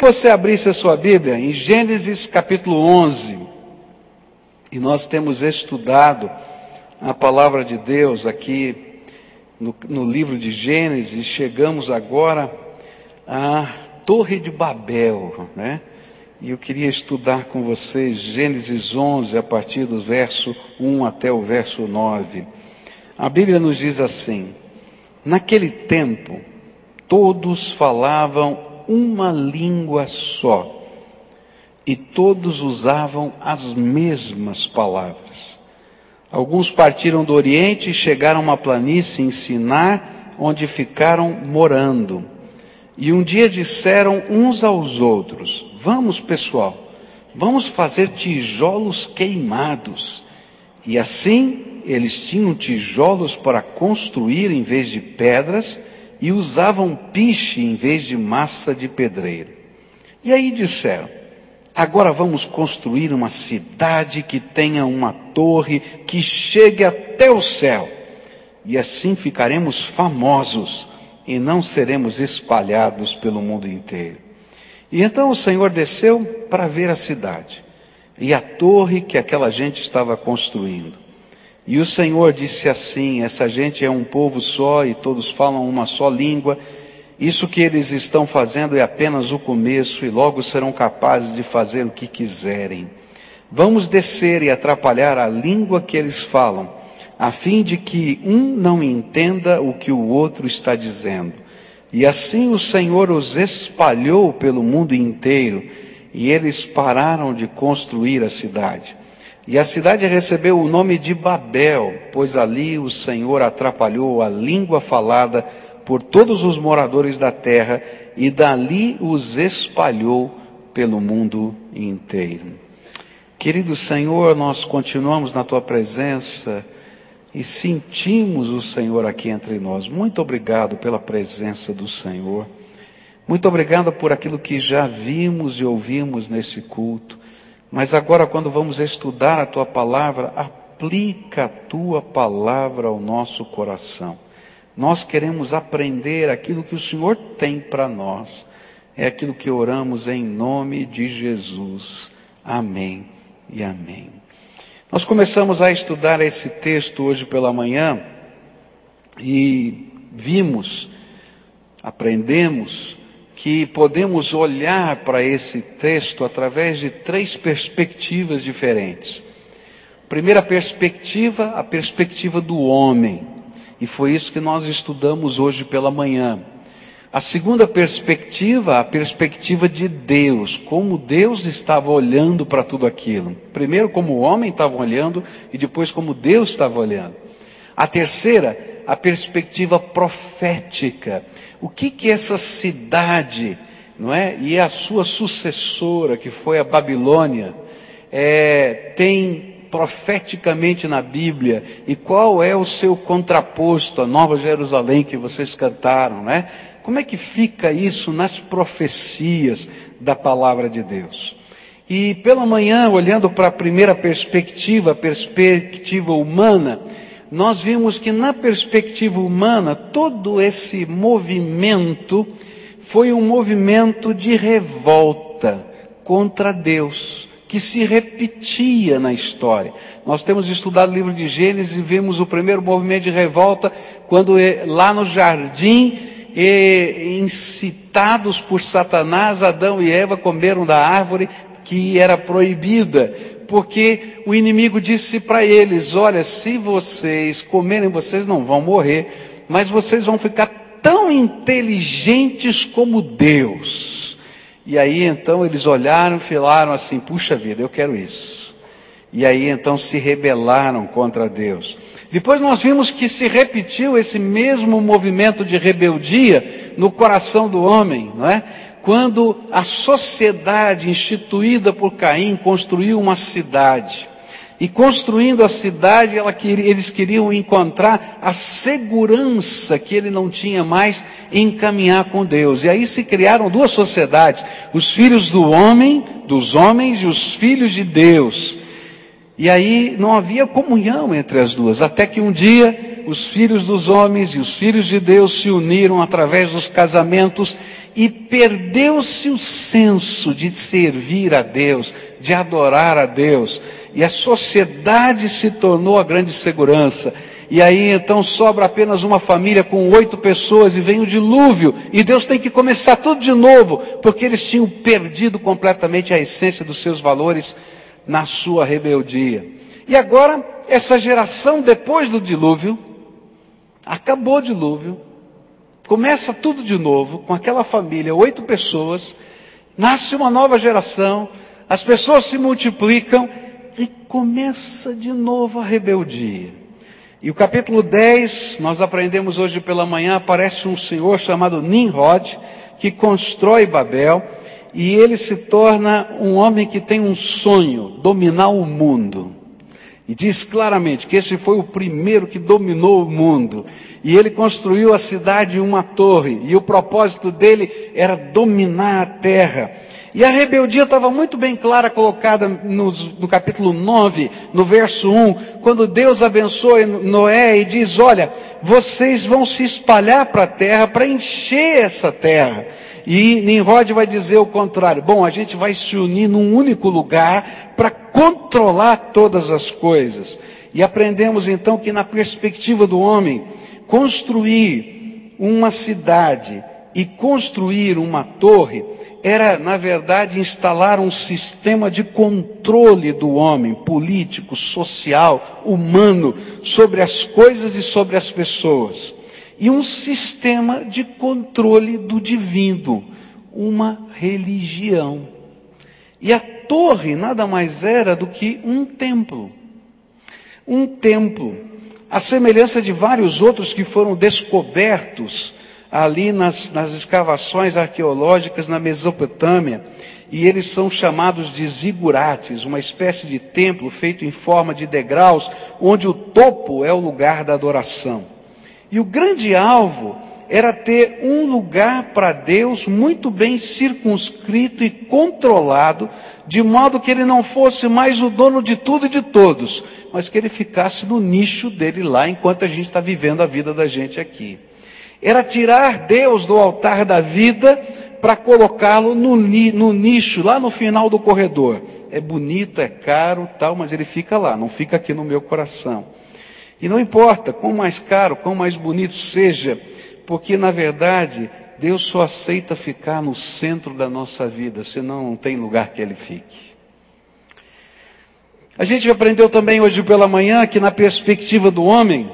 que você abrisse a sua Bíblia em Gênesis capítulo 11. E nós temos estudado a palavra de Deus aqui no, no livro de Gênesis. Chegamos agora à Torre de Babel, né? E eu queria estudar com vocês Gênesis 11, a partir do verso 1 até o verso 9. A Bíblia nos diz assim: Naquele tempo, todos falavam uma língua só. E todos usavam as mesmas palavras. Alguns partiram do Oriente e chegaram a uma planície em Sinar, onde ficaram morando. E um dia disseram uns aos outros: Vamos, pessoal, vamos fazer tijolos queimados. E assim eles tinham tijolos para construir em vez de pedras e usavam piche em vez de massa de pedreiro. E aí disseram: agora vamos construir uma cidade que tenha uma torre que chegue até o céu. E assim ficaremos famosos e não seremos espalhados pelo mundo inteiro. E então o Senhor desceu para ver a cidade e a torre que aquela gente estava construindo. E o Senhor disse assim: essa gente é um povo só e todos falam uma só língua. Isso que eles estão fazendo é apenas o começo e logo serão capazes de fazer o que quiserem. Vamos descer e atrapalhar a língua que eles falam, a fim de que um não entenda o que o outro está dizendo. E assim o Senhor os espalhou pelo mundo inteiro e eles pararam de construir a cidade. E a cidade recebeu o nome de Babel, pois ali o Senhor atrapalhou a língua falada por todos os moradores da terra e dali os espalhou pelo mundo inteiro. Querido Senhor, nós continuamos na tua presença e sentimos o Senhor aqui entre nós. Muito obrigado pela presença do Senhor. Muito obrigado por aquilo que já vimos e ouvimos nesse culto. Mas agora, quando vamos estudar a tua palavra, aplica a tua palavra ao nosso coração. Nós queremos aprender aquilo que o Senhor tem para nós. É aquilo que oramos em nome de Jesus. Amém e amém. Nós começamos a estudar esse texto hoje pela manhã e vimos, aprendemos que podemos olhar para esse texto através de três perspectivas diferentes. Primeira perspectiva, a perspectiva do homem. E foi isso que nós estudamos hoje pela manhã. A segunda perspectiva, a perspectiva de Deus, como Deus estava olhando para tudo aquilo. Primeiro como o homem estava olhando e depois como Deus estava olhando. A terceira, a perspectiva profética. O que que essa cidade, não é? E a sua sucessora, que foi a Babilônia, é, tem profeticamente na Bíblia e qual é o seu contraposto, a Nova Jerusalém que vocês cantaram, né? Como é que fica isso nas profecias da palavra de Deus? E pela manhã, olhando para a primeira perspectiva, a perspectiva humana, nós vimos que na perspectiva humana, todo esse movimento foi um movimento de revolta contra Deus, que se repetia na história. Nós temos estudado o livro de Gênesis e vimos o primeiro movimento de revolta quando lá no jardim, incitados por Satanás, Adão e Eva comeram da árvore que era proibida porque o inimigo disse para eles: Olha, se vocês comerem, vocês não vão morrer, mas vocês vão ficar tão inteligentes como Deus. E aí então eles olharam falaram assim: Puxa vida, eu quero isso. E aí então se rebelaram contra Deus. Depois nós vimos que se repetiu esse mesmo movimento de rebeldia no coração do homem, não é? Quando a sociedade instituída por Caim construiu uma cidade. E construindo a cidade, queria, eles queriam encontrar a segurança que ele não tinha mais em caminhar com Deus. E aí se criaram duas sociedades: os filhos do homem, dos homens, e os filhos de Deus. E aí não havia comunhão entre as duas, até que um dia os filhos dos homens e os filhos de Deus se uniram através dos casamentos e perdeu-se o senso de servir a Deus, de adorar a Deus, e a sociedade se tornou a grande segurança. E aí então sobra apenas uma família com oito pessoas e vem o dilúvio. E Deus tem que começar tudo de novo, porque eles tinham perdido completamente a essência dos seus valores na sua rebeldia. E agora, essa geração depois do dilúvio, acabou o dilúvio, começa tudo de novo, com aquela família, oito pessoas, nasce uma nova geração, as pessoas se multiplicam e começa de novo a rebeldia. E o capítulo 10, nós aprendemos hoje pela manhã, aparece um senhor chamado Nimrod, que constrói Babel, e ele se torna um homem que tem um sonho, dominar o mundo. E diz claramente que esse foi o primeiro que dominou o mundo. E ele construiu a cidade em uma torre, e o propósito dele era dominar a terra. E a rebeldia estava muito bem clara, colocada no, no, capítulo 9, no verso 1, quando Deus abençoa Noé e diz: Olha, vocês vão se espalhar para a terra para encher essa terra. E Nimrod vai dizer o contrário: Bom, a gente vai se unir num único lugar para controlar todas as coisas. E aprendemos então que, na perspectiva do homem, construir uma cidade e construir uma torre era, na verdade, instalar um sistema de controle do homem, político, social, humano, sobre as coisas e sobre as pessoas. E um sistema de controle do divino, uma religião. E a torre nada mais era do que um templo. Um templo. A semelhança de vários outros que foram descobertos ali nas, nas escavações arqueológicas na Mesopotâmia, e eles são chamados de zigurates, uma espécie de templo feito em forma de degraus, onde o topo é o lugar da adoração. E o grande alvo era ter um lugar para Deus muito bem circunscrito e controlado, de modo que ele não fosse mais o dono de tudo e de todos, mas que ele ficasse no nicho dele lá enquanto a gente está vivendo a vida da gente aqui. Era tirar Deus do altar da vida para colocá-lo no, no, nicho, lá no final do corredor. É bonito, é caro, tal, mas ele fica lá, não fica aqui no meu coração. E não importa quão mais caro, quão mais bonito seja, porque na verdade Deus só aceita ficar no centro da nossa vida, senão não tem lugar que ele fique. A gente aprendeu também hoje pela manhã que na perspectiva do homem,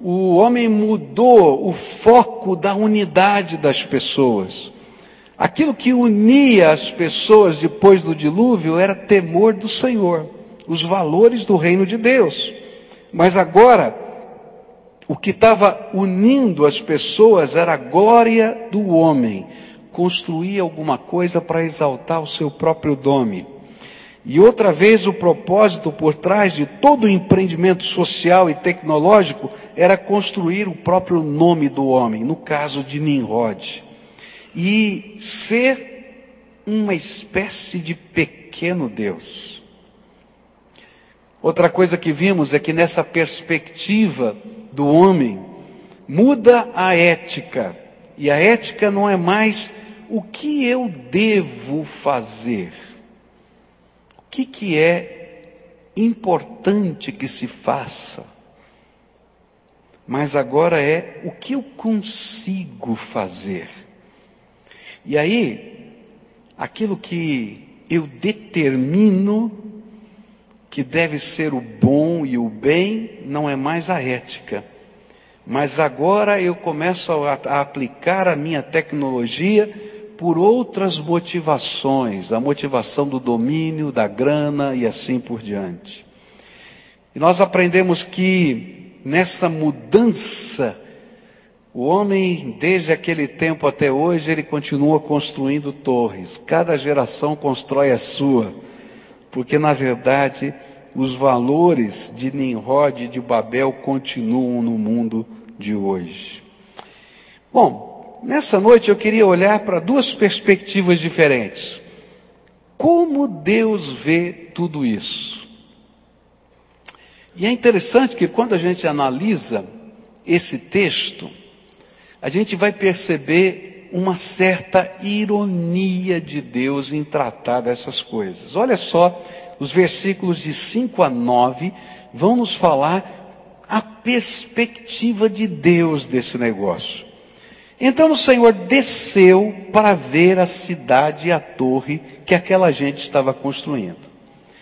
o homem mudou o foco da unidade das pessoas. Aquilo que unia as pessoas depois do dilúvio era temor do Senhor, os valores do reino de Deus. Mas agora, o que estava unindo as pessoas era a glória do homem, construir alguma coisa para exaltar o seu próprio nome. E outra vez o propósito por trás de todo o empreendimento social e tecnológico era construir o próprio nome do homem, no caso de Nimrod. E ser uma espécie de pequeno Deus. Outra coisa que vimos é que nessa perspectiva do homem, muda a ética. E a ética não é mais o que eu devo fazer que, que é importante que se faça, mas agora é o que eu consigo fazer. E aí, aquilo que eu determino que deve ser o bom e o bem não é mais a ética. Mas agora eu começo a, a aplicar a minha tecnologia por outras motivações, a motivação do domínio, da grana e assim por diante. E nós aprendemos que nessa mudança, o homem, desde aquele tempo até hoje, ele continua construindo torres. Cada geração constrói a sua, porque na verdade os valores de Nimrod e de Babel continuam no mundo de hoje. Bom, Nessa noite eu queria olhar para duas perspectivas diferentes. Como Deus vê tudo isso? E é interessante que quando a gente analisa esse texto, a gente vai perceber uma certa ironia de Deus em tratar dessas coisas. Olha só, os versículos de 5 a 9 vão nos falar a perspectiva de Deus desse negócio. Então o Senhor desceu para ver a cidade e a torre que aquela gente estava construindo.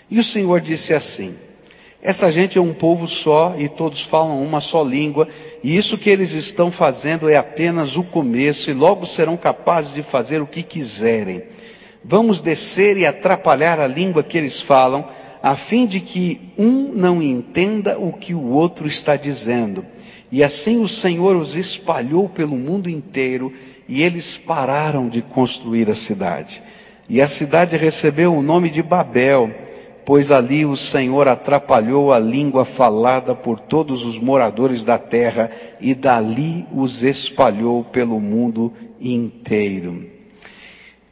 E o Senhor disse assim: essa gente é um povo só e todos falam uma só língua, e isso que eles estão fazendo é apenas o começo, e logo serão capazes de fazer o que quiserem. Vamos descer e atrapalhar a língua que eles falam, a fim de que um não entenda o que o outro está dizendo. E assim o Senhor os espalhou pelo mundo inteiro, e eles pararam de construir a cidade. E a cidade recebeu o nome de Babel, pois ali o Senhor atrapalhou a língua falada por todos os moradores da terra e dali os espalhou pelo mundo inteiro.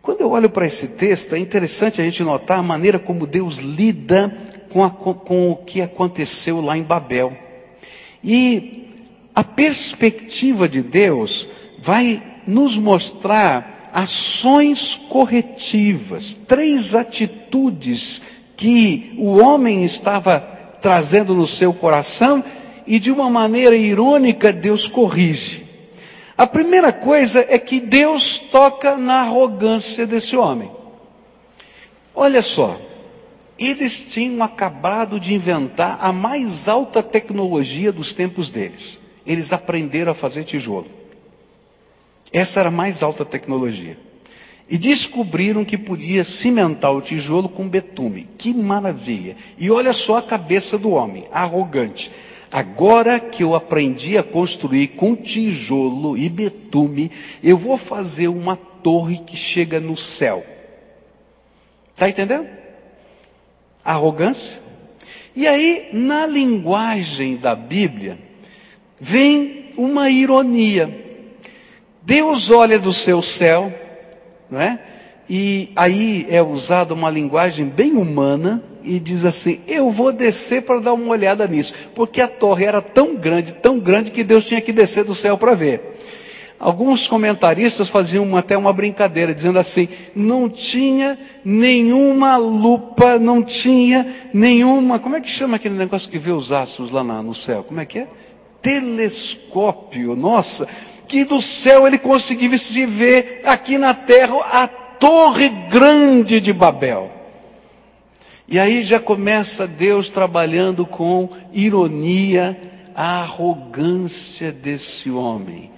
Quando eu olho para esse texto, é interessante a gente notar a maneira como Deus lida com, a, com o que aconteceu lá em Babel. E a perspectiva de Deus vai nos mostrar ações corretivas, três atitudes que o homem estava trazendo no seu coração e de uma maneira irônica Deus corrige. A primeira coisa é que Deus toca na arrogância desse homem. Olha só, eles tinham acabado de inventar a mais alta tecnologia dos tempos deles. Eles aprenderam a fazer tijolo. Essa era a mais alta tecnologia e descobriram que podia cimentar o tijolo com betume. Que maravilha! E olha só a cabeça do homem, arrogante. Agora que eu aprendi a construir com tijolo e betume, eu vou fazer uma torre que chega no céu. Está entendendo? Arrogância. E aí, na linguagem da Bíblia, vem uma ironia. Deus olha do seu céu não é? E aí é usada uma linguagem bem humana e diz assim: Eu vou descer para dar uma olhada nisso, porque a torre era tão grande, tão grande que Deus tinha que descer do céu para ver. Alguns comentaristas faziam até uma brincadeira, dizendo assim: não tinha nenhuma lupa, não tinha nenhuma. Como é que chama aquele negócio que vê os astros lá no céu? Como é que é? Telescópio. Nossa, que do céu ele conseguisse ver aqui na terra a torre grande de Babel. E aí já começa Deus trabalhando com ironia a arrogância desse homem.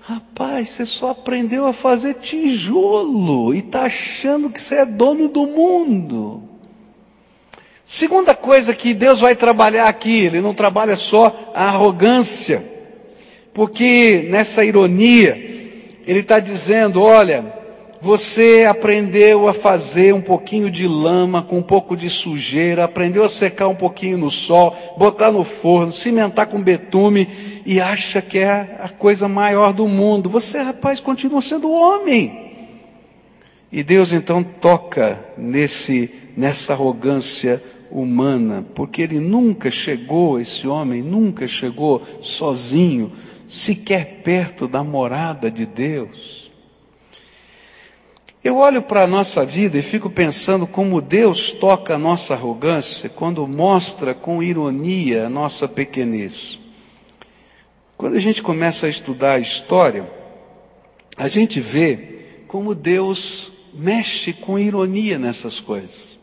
Rapaz, você só aprendeu a fazer tijolo e está achando que você é dono do mundo. Segunda coisa que Deus vai trabalhar aqui, Ele não trabalha só a arrogância. Porque nessa ironia, ele está dizendo: olha, você aprendeu a fazer um pouquinho de lama com um pouco de sujeira, aprendeu a secar um pouquinho no sol, botar no forno, cimentar com betume e acha que é a coisa maior do mundo. Você, rapaz, continua sendo homem. E Deus então toca nesse, nessa arrogância humana, porque ele nunca chegou, esse homem nunca chegou sozinho sequer perto da morada de Deus. Eu olho para a nossa vida e fico pensando como Deus toca a nossa arrogância quando mostra com ironia a nossa pequenez. Quando a gente começa a estudar a história, a gente vê como Deus mexe com ironia nessas coisas.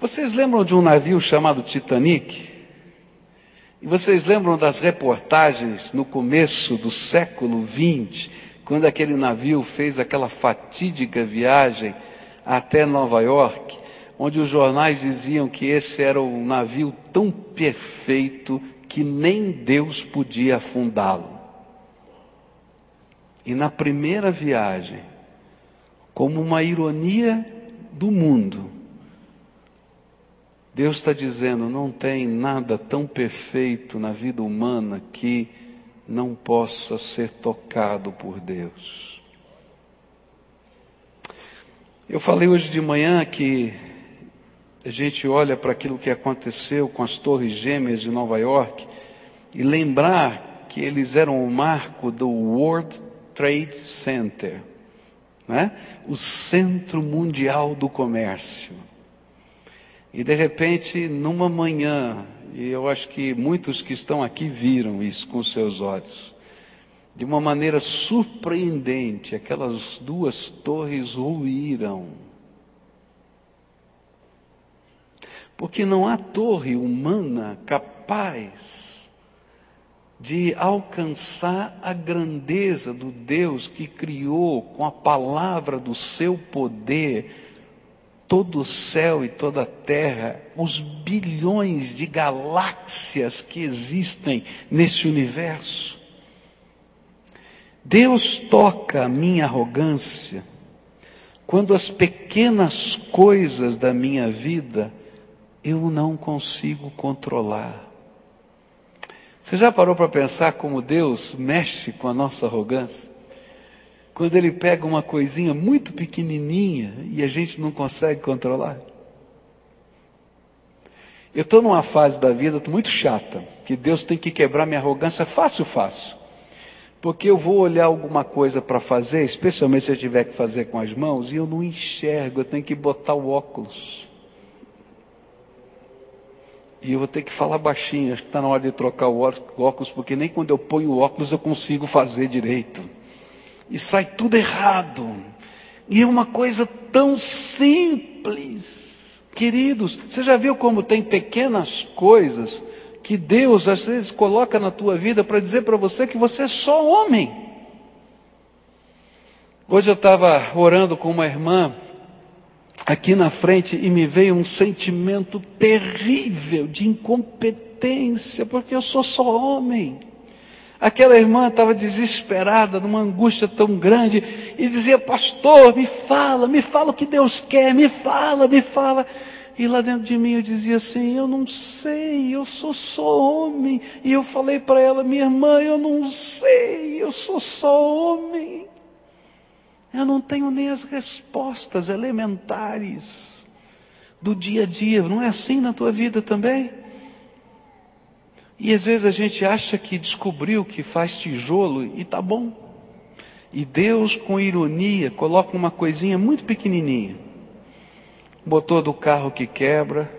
Vocês lembram de um navio chamado Titanic? E vocês lembram das reportagens no começo do século XX, quando aquele navio fez aquela fatídica viagem até Nova York, onde os jornais diziam que esse era um navio tão perfeito que nem Deus podia afundá-lo. E na primeira viagem, como uma ironia do mundo, Deus está dizendo: não tem nada tão perfeito na vida humana que não possa ser tocado por Deus. Eu falei hoje de manhã que a gente olha para aquilo que aconteceu com as Torres Gêmeas de Nova York e lembrar que eles eram o marco do World Trade Center, né? o centro mundial do comércio. E de repente, numa manhã, e eu acho que muitos que estão aqui viram isso com seus olhos, de uma maneira surpreendente, aquelas duas torres ruíram. Porque não há torre humana capaz de alcançar a grandeza do Deus que criou com a palavra do seu poder todo o céu e toda a terra, os bilhões de galáxias que existem nesse universo. Deus toca a minha arrogância quando as pequenas coisas da minha vida eu não consigo controlar. Você já parou para pensar como Deus mexe com a nossa arrogância? Quando Ele pega uma coisinha muito pequenininha e a gente não consegue controlar? Eu estou numa fase da vida muito chata, que Deus tem que quebrar minha arrogância fácil, fácil. Porque eu vou olhar alguma coisa para fazer, especialmente se eu tiver que fazer com as mãos, e eu não enxergo, eu tenho que botar o óculos. E eu vou ter que falar baixinho, acho que está na hora de trocar o óculos, porque nem quando eu ponho o óculos eu consigo fazer direito. E sai tudo errado. E é uma coisa tão simples. Queridos, você já viu como tem pequenas coisas que Deus às vezes coloca na tua vida para dizer para você que você é só homem. Hoje eu estava orando com uma irmã aqui na frente e me veio um sentimento terrível de incompetência, porque eu sou só homem. Aquela irmã estava desesperada, numa angústia tão grande, e dizia: Pastor, me fala, me fala o que Deus quer, me fala, me fala. E lá dentro de mim eu dizia assim: Eu não sei, eu sou só homem. E eu falei para ela: Minha irmã, eu não sei, eu sou só homem. Eu não tenho nem as respostas elementares do dia a dia. Não é assim na tua vida também? E às vezes a gente acha que descobriu que faz tijolo e tá bom. E Deus, com ironia, coloca uma coisinha muito pequenininha motor do carro que quebra,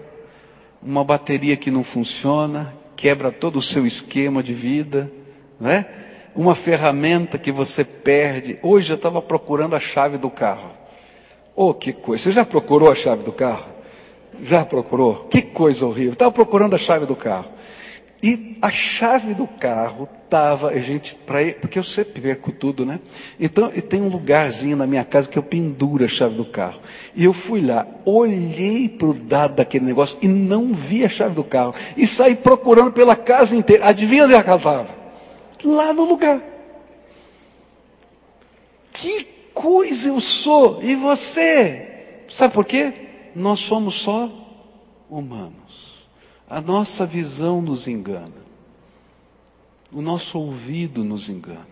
uma bateria que não funciona, quebra todo o seu esquema de vida, não é? Uma ferramenta que você perde. Hoje eu estava procurando a chave do carro. Oh, que coisa! Você já procurou a chave do carro? Já procurou? Que coisa horrível! Estava procurando a chave do carro. E a chave do carro estava, a gente, pra, porque eu sempre perco tudo, né? Então, tem um lugarzinho na minha casa que eu penduro a chave do carro. E eu fui lá, olhei para o dado daquele negócio e não vi a chave do carro. E saí procurando pela casa inteira. Adivinha onde ela estava? Lá no lugar. Que coisa eu sou! E você? Sabe por quê? Nós somos só humanos. A nossa visão nos engana. O nosso ouvido nos engana.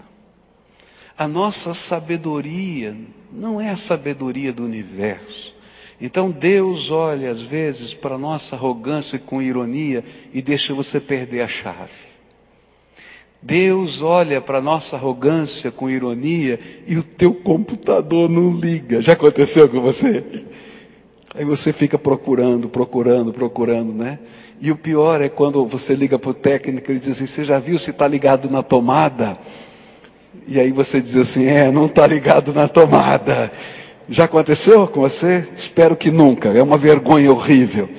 A nossa sabedoria não é a sabedoria do universo. Então Deus olha às vezes para a nossa arrogância com ironia e deixa você perder a chave. Deus olha para a nossa arrogância com ironia e o teu computador não liga. Já aconteceu com você? Aí você fica procurando, procurando, procurando, né? E o pior é quando você liga para o técnico e diz assim, você já viu se está ligado na tomada? E aí você diz assim, é, não está ligado na tomada. Já aconteceu com você? Espero que nunca. É uma vergonha horrível.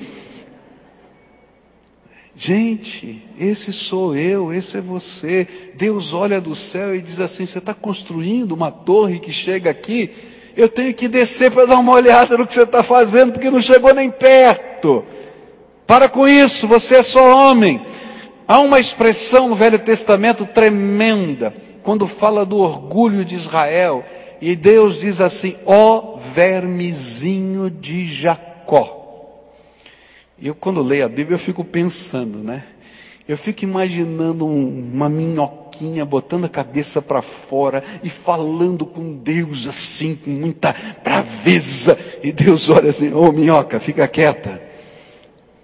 Gente, esse sou eu, esse é você. Deus olha do céu e diz assim: você está construindo uma torre que chega aqui. Eu tenho que descer para dar uma olhada no que você está fazendo, porque não chegou nem perto. Para com isso, você é só homem. Há uma expressão no Velho Testamento tremenda, quando fala do orgulho de Israel, e Deus diz assim: ó vermezinho de Jacó. Eu, quando leio a Bíblia, eu fico pensando, né? Eu fico imaginando uma minhoquinha botando a cabeça para fora e falando com Deus assim, com muita braveza. E Deus olha assim: ô oh, minhoca, fica quieta.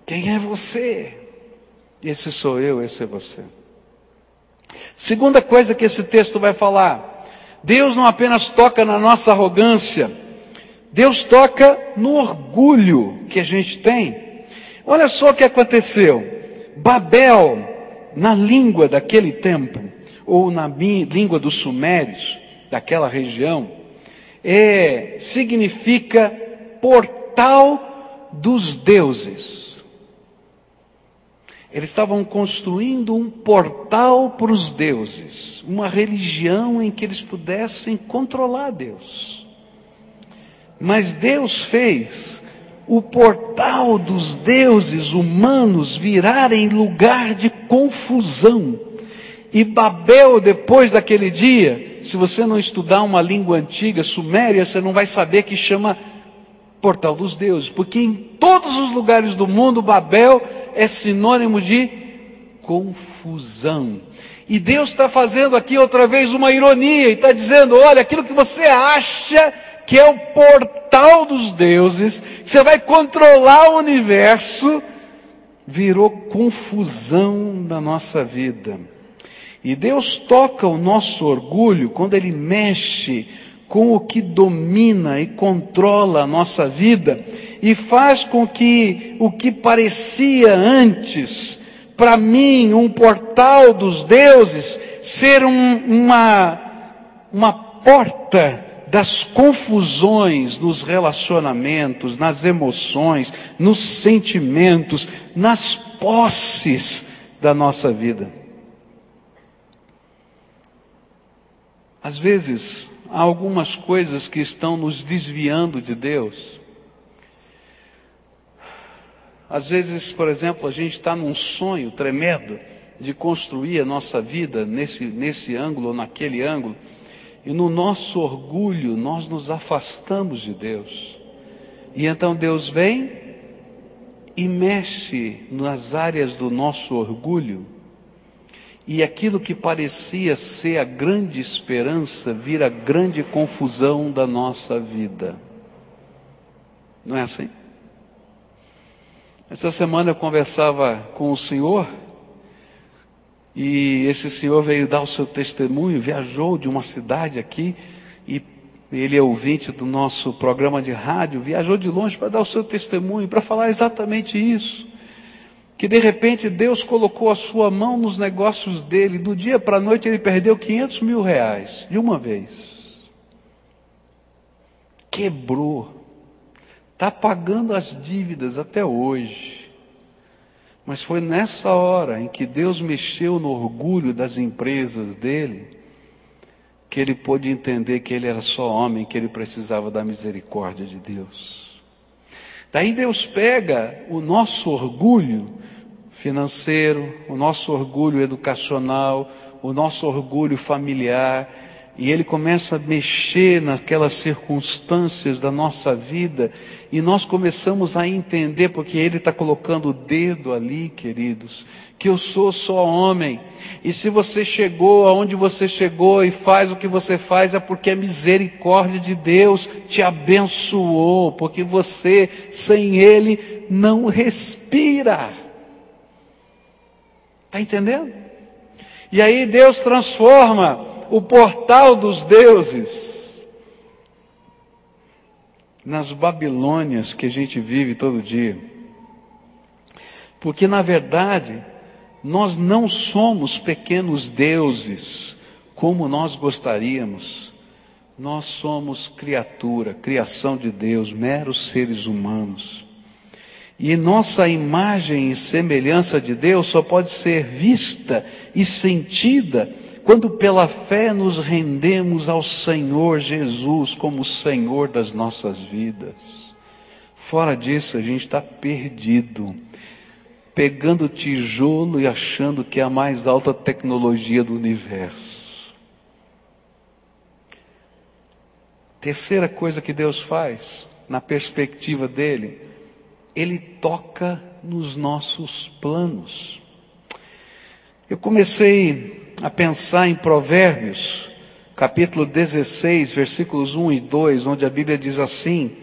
Quem é você? Esse sou eu, esse é você. Segunda coisa que esse texto vai falar. Deus não apenas toca na nossa arrogância, Deus toca no orgulho que a gente tem. Olha só o que aconteceu. Babel, na língua daquele tempo, ou na língua dos sumérios, daquela região, é, significa portal dos deuses. Eles estavam construindo um portal para os deuses, uma religião em que eles pudessem controlar Deus. Mas Deus fez o portal dos deuses humanos virar em lugar de confusão. E Babel, depois daquele dia, se você não estudar uma língua antiga, suméria, você não vai saber que chama portal dos deuses, porque em todos os lugares do mundo, Babel é sinônimo de confusão. E Deus está fazendo aqui outra vez uma ironia e está dizendo: olha, aquilo que você acha que é o portal dos deuses, você vai controlar o universo, virou confusão na nossa vida. E Deus toca o nosso orgulho quando Ele mexe com o que domina e controla a nossa vida e faz com que o que parecia antes, para mim, um portal dos deuses, ser um, uma, uma porta das confusões nos relacionamentos, nas emoções, nos sentimentos, nas posses da nossa vida. Às vezes, há algumas coisas que estão nos desviando de Deus. Às vezes, por exemplo, a gente está num sonho tremendo de construir a nossa vida nesse, nesse ângulo ou naquele ângulo, e no nosso orgulho, nós nos afastamos de Deus. E então Deus vem e mexe nas áreas do nosso orgulho. E aquilo que parecia ser a grande esperança vira grande confusão da nossa vida. Não é assim? Essa semana eu conversava com o Senhor e esse senhor veio dar o seu testemunho, viajou de uma cidade aqui, e ele é ouvinte do nosso programa de rádio, viajou de longe para dar o seu testemunho, para falar exatamente isso. Que de repente Deus colocou a sua mão nos negócios dele, do dia para a noite ele perdeu 500 mil reais, de uma vez. Quebrou. Está pagando as dívidas até hoje. Mas foi nessa hora em que Deus mexeu no orgulho das empresas dele, que ele pôde entender que ele era só homem, que ele precisava da misericórdia de Deus. Daí Deus pega o nosso orgulho financeiro, o nosso orgulho educacional, o nosso orgulho familiar, e ele começa a mexer naquelas circunstâncias da nossa vida, e nós começamos a entender, porque ele está colocando o dedo ali, queridos, que eu sou só homem, e se você chegou aonde você chegou e faz o que você faz, é porque a misericórdia de Deus te abençoou, porque você, sem Ele, não respira. Está entendendo? E aí Deus transforma o portal dos deuses nas Babilônias que a gente vive todo dia. Porque na verdade, nós não somos pequenos deuses como nós gostaríamos. Nós somos criatura, criação de Deus, meros seres humanos. E nossa imagem e semelhança de Deus só pode ser vista e sentida quando pela fé nos rendemos ao Senhor Jesus como Senhor das nossas vidas. Fora disso, a gente está perdido, pegando tijolo e achando que é a mais alta tecnologia do universo. Terceira coisa que Deus faz, na perspectiva dele, ele toca nos nossos planos. Eu comecei a pensar em Provérbios, capítulo 16, versículos 1 e 2, onde a Bíblia diz assim: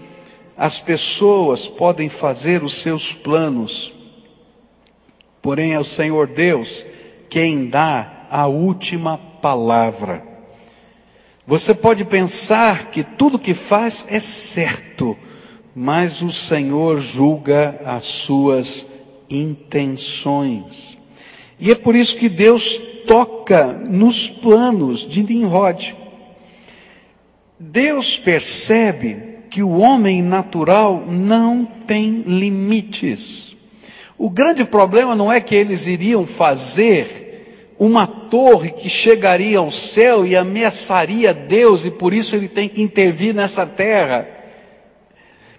As pessoas podem fazer os seus planos, porém é o Senhor Deus quem dá a última palavra. Você pode pensar que tudo que faz é certo, mas o Senhor julga as suas intenções. E é por isso que Deus toca nos planos de Nimrod. Deus percebe que o homem natural não tem limites. O grande problema não é que eles iriam fazer uma torre que chegaria ao céu e ameaçaria Deus e por isso ele tem que intervir nessa terra.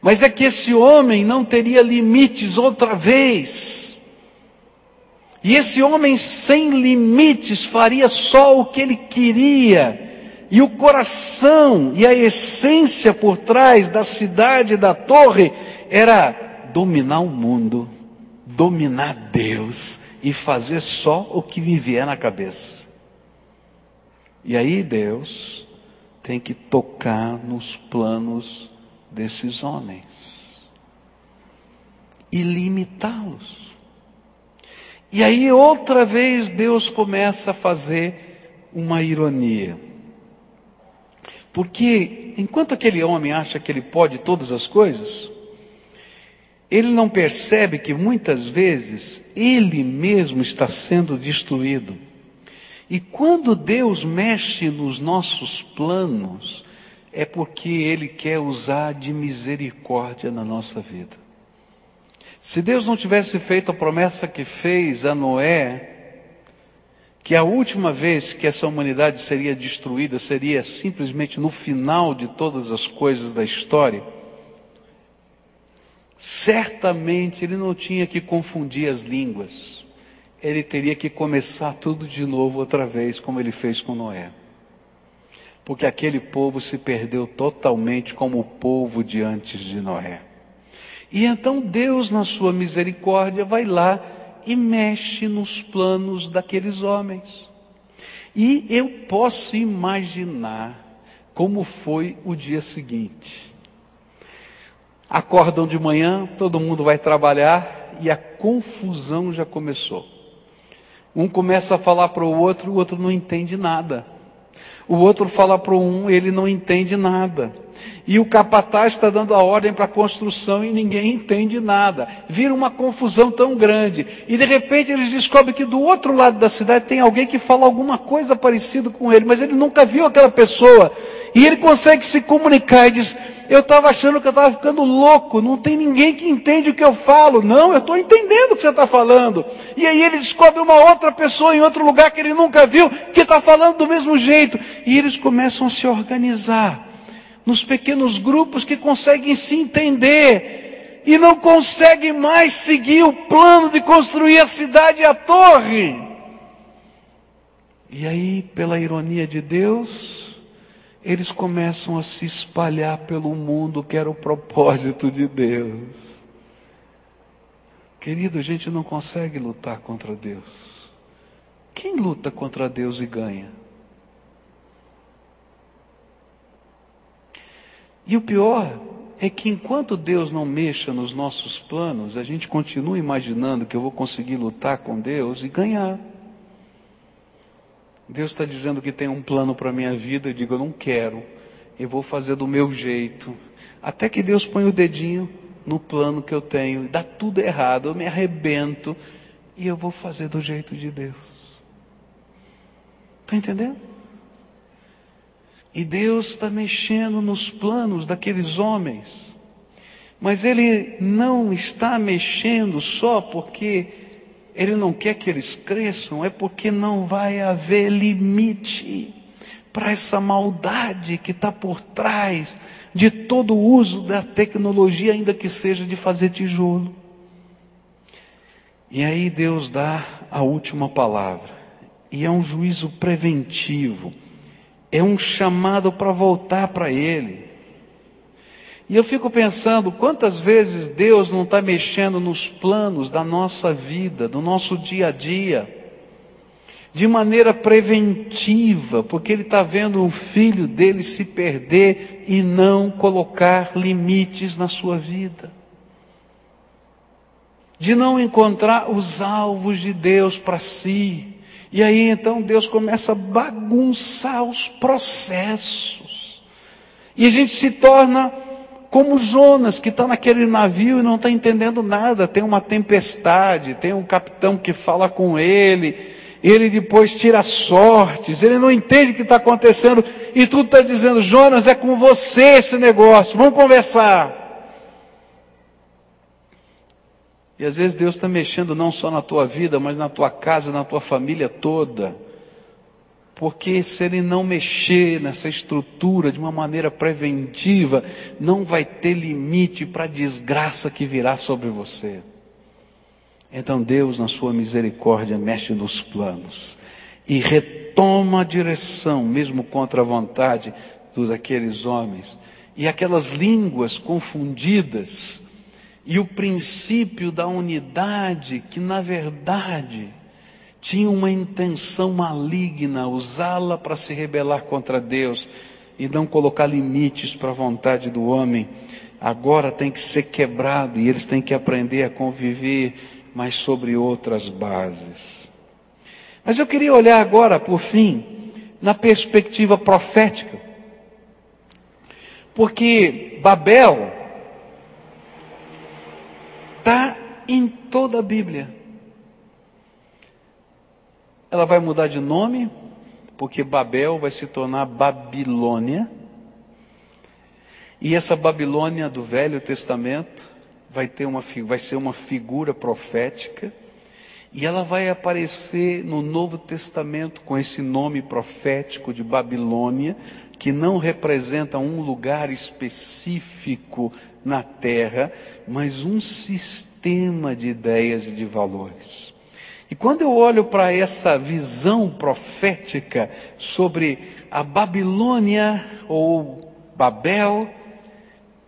Mas é que esse homem não teria limites outra vez. E esse homem sem limites faria só o que ele queria. E o coração e a essência por trás da cidade da torre era dominar o mundo, dominar Deus e fazer só o que me vier na cabeça. E aí Deus tem que tocar nos planos desses homens e limitá-los. E aí outra vez Deus começa a fazer uma ironia. Porque enquanto aquele homem acha que ele pode todas as coisas, ele não percebe que muitas vezes ele mesmo está sendo destruído. E quando Deus mexe nos nossos planos, é porque Ele quer usar de misericórdia na nossa vida. Se Deus não tivesse feito a promessa que fez a Noé, que a última vez que essa humanidade seria destruída seria simplesmente no final de todas as coisas da história, certamente ele não tinha que confundir as línguas. Ele teria que começar tudo de novo outra vez, como ele fez com Noé. Porque aquele povo se perdeu totalmente como o povo de antes de Noé. E então Deus, na sua misericórdia, vai lá e mexe nos planos daqueles homens. E eu posso imaginar como foi o dia seguinte. Acordam de manhã, todo mundo vai trabalhar e a confusão já começou. Um começa a falar para o outro, o outro não entende nada. O outro fala para um, ele não entende nada. E o capataz está dando a ordem para a construção e ninguém entende nada. Vira uma confusão tão grande. E de repente eles descobrem que do outro lado da cidade tem alguém que fala alguma coisa parecida com ele, mas ele nunca viu aquela pessoa. E ele consegue se comunicar e diz: Eu estava achando que eu estava ficando louco, não tem ninguém que entende o que eu falo. Não, eu estou entendendo o que você está falando. E aí ele descobre uma outra pessoa em outro lugar que ele nunca viu, que está falando do mesmo jeito. E eles começam a se organizar nos pequenos grupos que conseguem se entender e não conseguem mais seguir o plano de construir a cidade e a torre. E aí, pela ironia de Deus, eles começam a se espalhar pelo mundo, que era o propósito de Deus. Querido, a gente não consegue lutar contra Deus. Quem luta contra Deus e ganha? E o pior é que enquanto Deus não mexa nos nossos planos, a gente continua imaginando que eu vou conseguir lutar com Deus e ganhar. Deus está dizendo que tem um plano para a minha vida, eu digo, eu não quero, eu vou fazer do meu jeito. Até que Deus põe o dedinho no plano que eu tenho, dá tudo errado, eu me arrebento e eu vou fazer do jeito de Deus. Está entendendo? E Deus está mexendo nos planos daqueles homens, mas Ele não está mexendo só porque ele não quer que eles cresçam, é porque não vai haver limite para essa maldade que está por trás de todo o uso da tecnologia, ainda que seja de fazer tijolo. E aí Deus dá a última palavra, e é um juízo preventivo, é um chamado para voltar para Ele. E eu fico pensando quantas vezes Deus não está mexendo nos planos da nossa vida, do nosso dia a dia, de maneira preventiva, porque Ele está vendo um filho dele se perder e não colocar limites na sua vida. De não encontrar os alvos de Deus para si, E aí então Deus começa a bagunçar os processos. E a gente se torna como Jonas, que está naquele navio e não está entendendo nada. Tem uma tempestade, tem um capitão que fala com ele, ele depois tira sortes, ele não entende o que está acontecendo e tudo está dizendo: Jonas, é com você esse negócio, vamos conversar. E às vezes Deus está mexendo não só na tua vida, mas na tua casa, na tua família toda. Porque se ele não mexer nessa estrutura de uma maneira preventiva, não vai ter limite para a desgraça que virá sobre você. Então Deus, na sua misericórdia, mexe nos planos e retoma a direção, mesmo contra a vontade dos aqueles homens. E aquelas línguas confundidas, e o princípio da unidade, que na verdade tinha uma intenção maligna, usá-la para se rebelar contra Deus e não colocar limites para a vontade do homem, agora tem que ser quebrado e eles têm que aprender a conviver, mas sobre outras bases. Mas eu queria olhar agora, por fim, na perspectiva profética. Porque Babel está em toda a Bíblia. Ela vai mudar de nome, porque Babel vai se tornar Babilônia. E essa Babilônia do Velho Testamento vai, ter uma, vai ser uma figura profética. E ela vai aparecer no Novo Testamento com esse nome profético de Babilônia, que não representa um lugar específico na terra, mas um sistema de ideias e de valores. E quando eu olho para essa visão profética sobre a Babilônia ou Babel,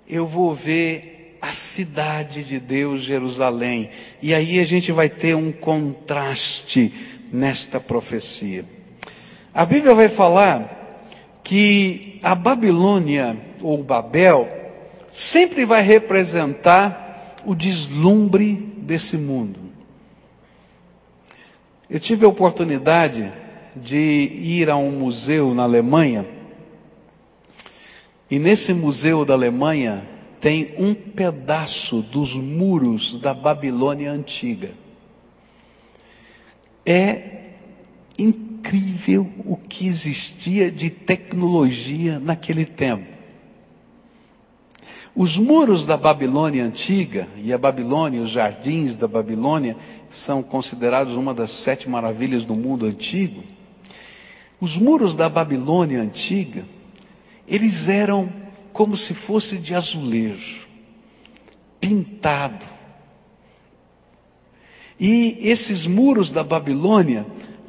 eu vou ver a cidade de Deus, Jerusalém. E aí a gente vai ter um contraste nesta profecia. A Bíblia vai falar que a Babilônia ou Babel sempre vai representar o deslumbre desse mundo. Eu tive a oportunidade de ir a um museu na Alemanha, e nesse museu da Alemanha tem um pedaço dos muros da Babilônia antiga. É incrível o que existia de tecnologia naquele tempo. Os muros da Babilônia antiga, e a Babilônia, os jardins da Babilônia, são considerados uma das sete maravilhas do mundo antigo. Os muros da Babilônia antiga, eles eram como se fosse de azulejo, pintado. E esses muros da Babilônia,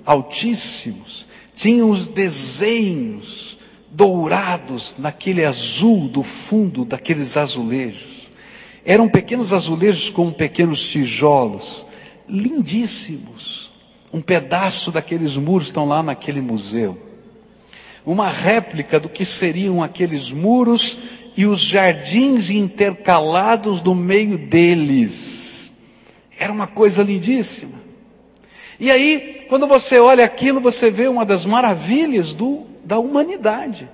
altíssimos, tinham os desenhos dourados naquele azul do fundo daqueles azulejos. Eram pequenos azulejos com pequenos tijolos, lindíssimos. Um pedaço daqueles muros estão lá naquele museu. Uma réplica do que seriam aqueles muros e os jardins intercalados no meio deles. Era uma coisa lindíssima. E aí, quando você olha aquilo, você vê uma das maravilhas do da humanidade.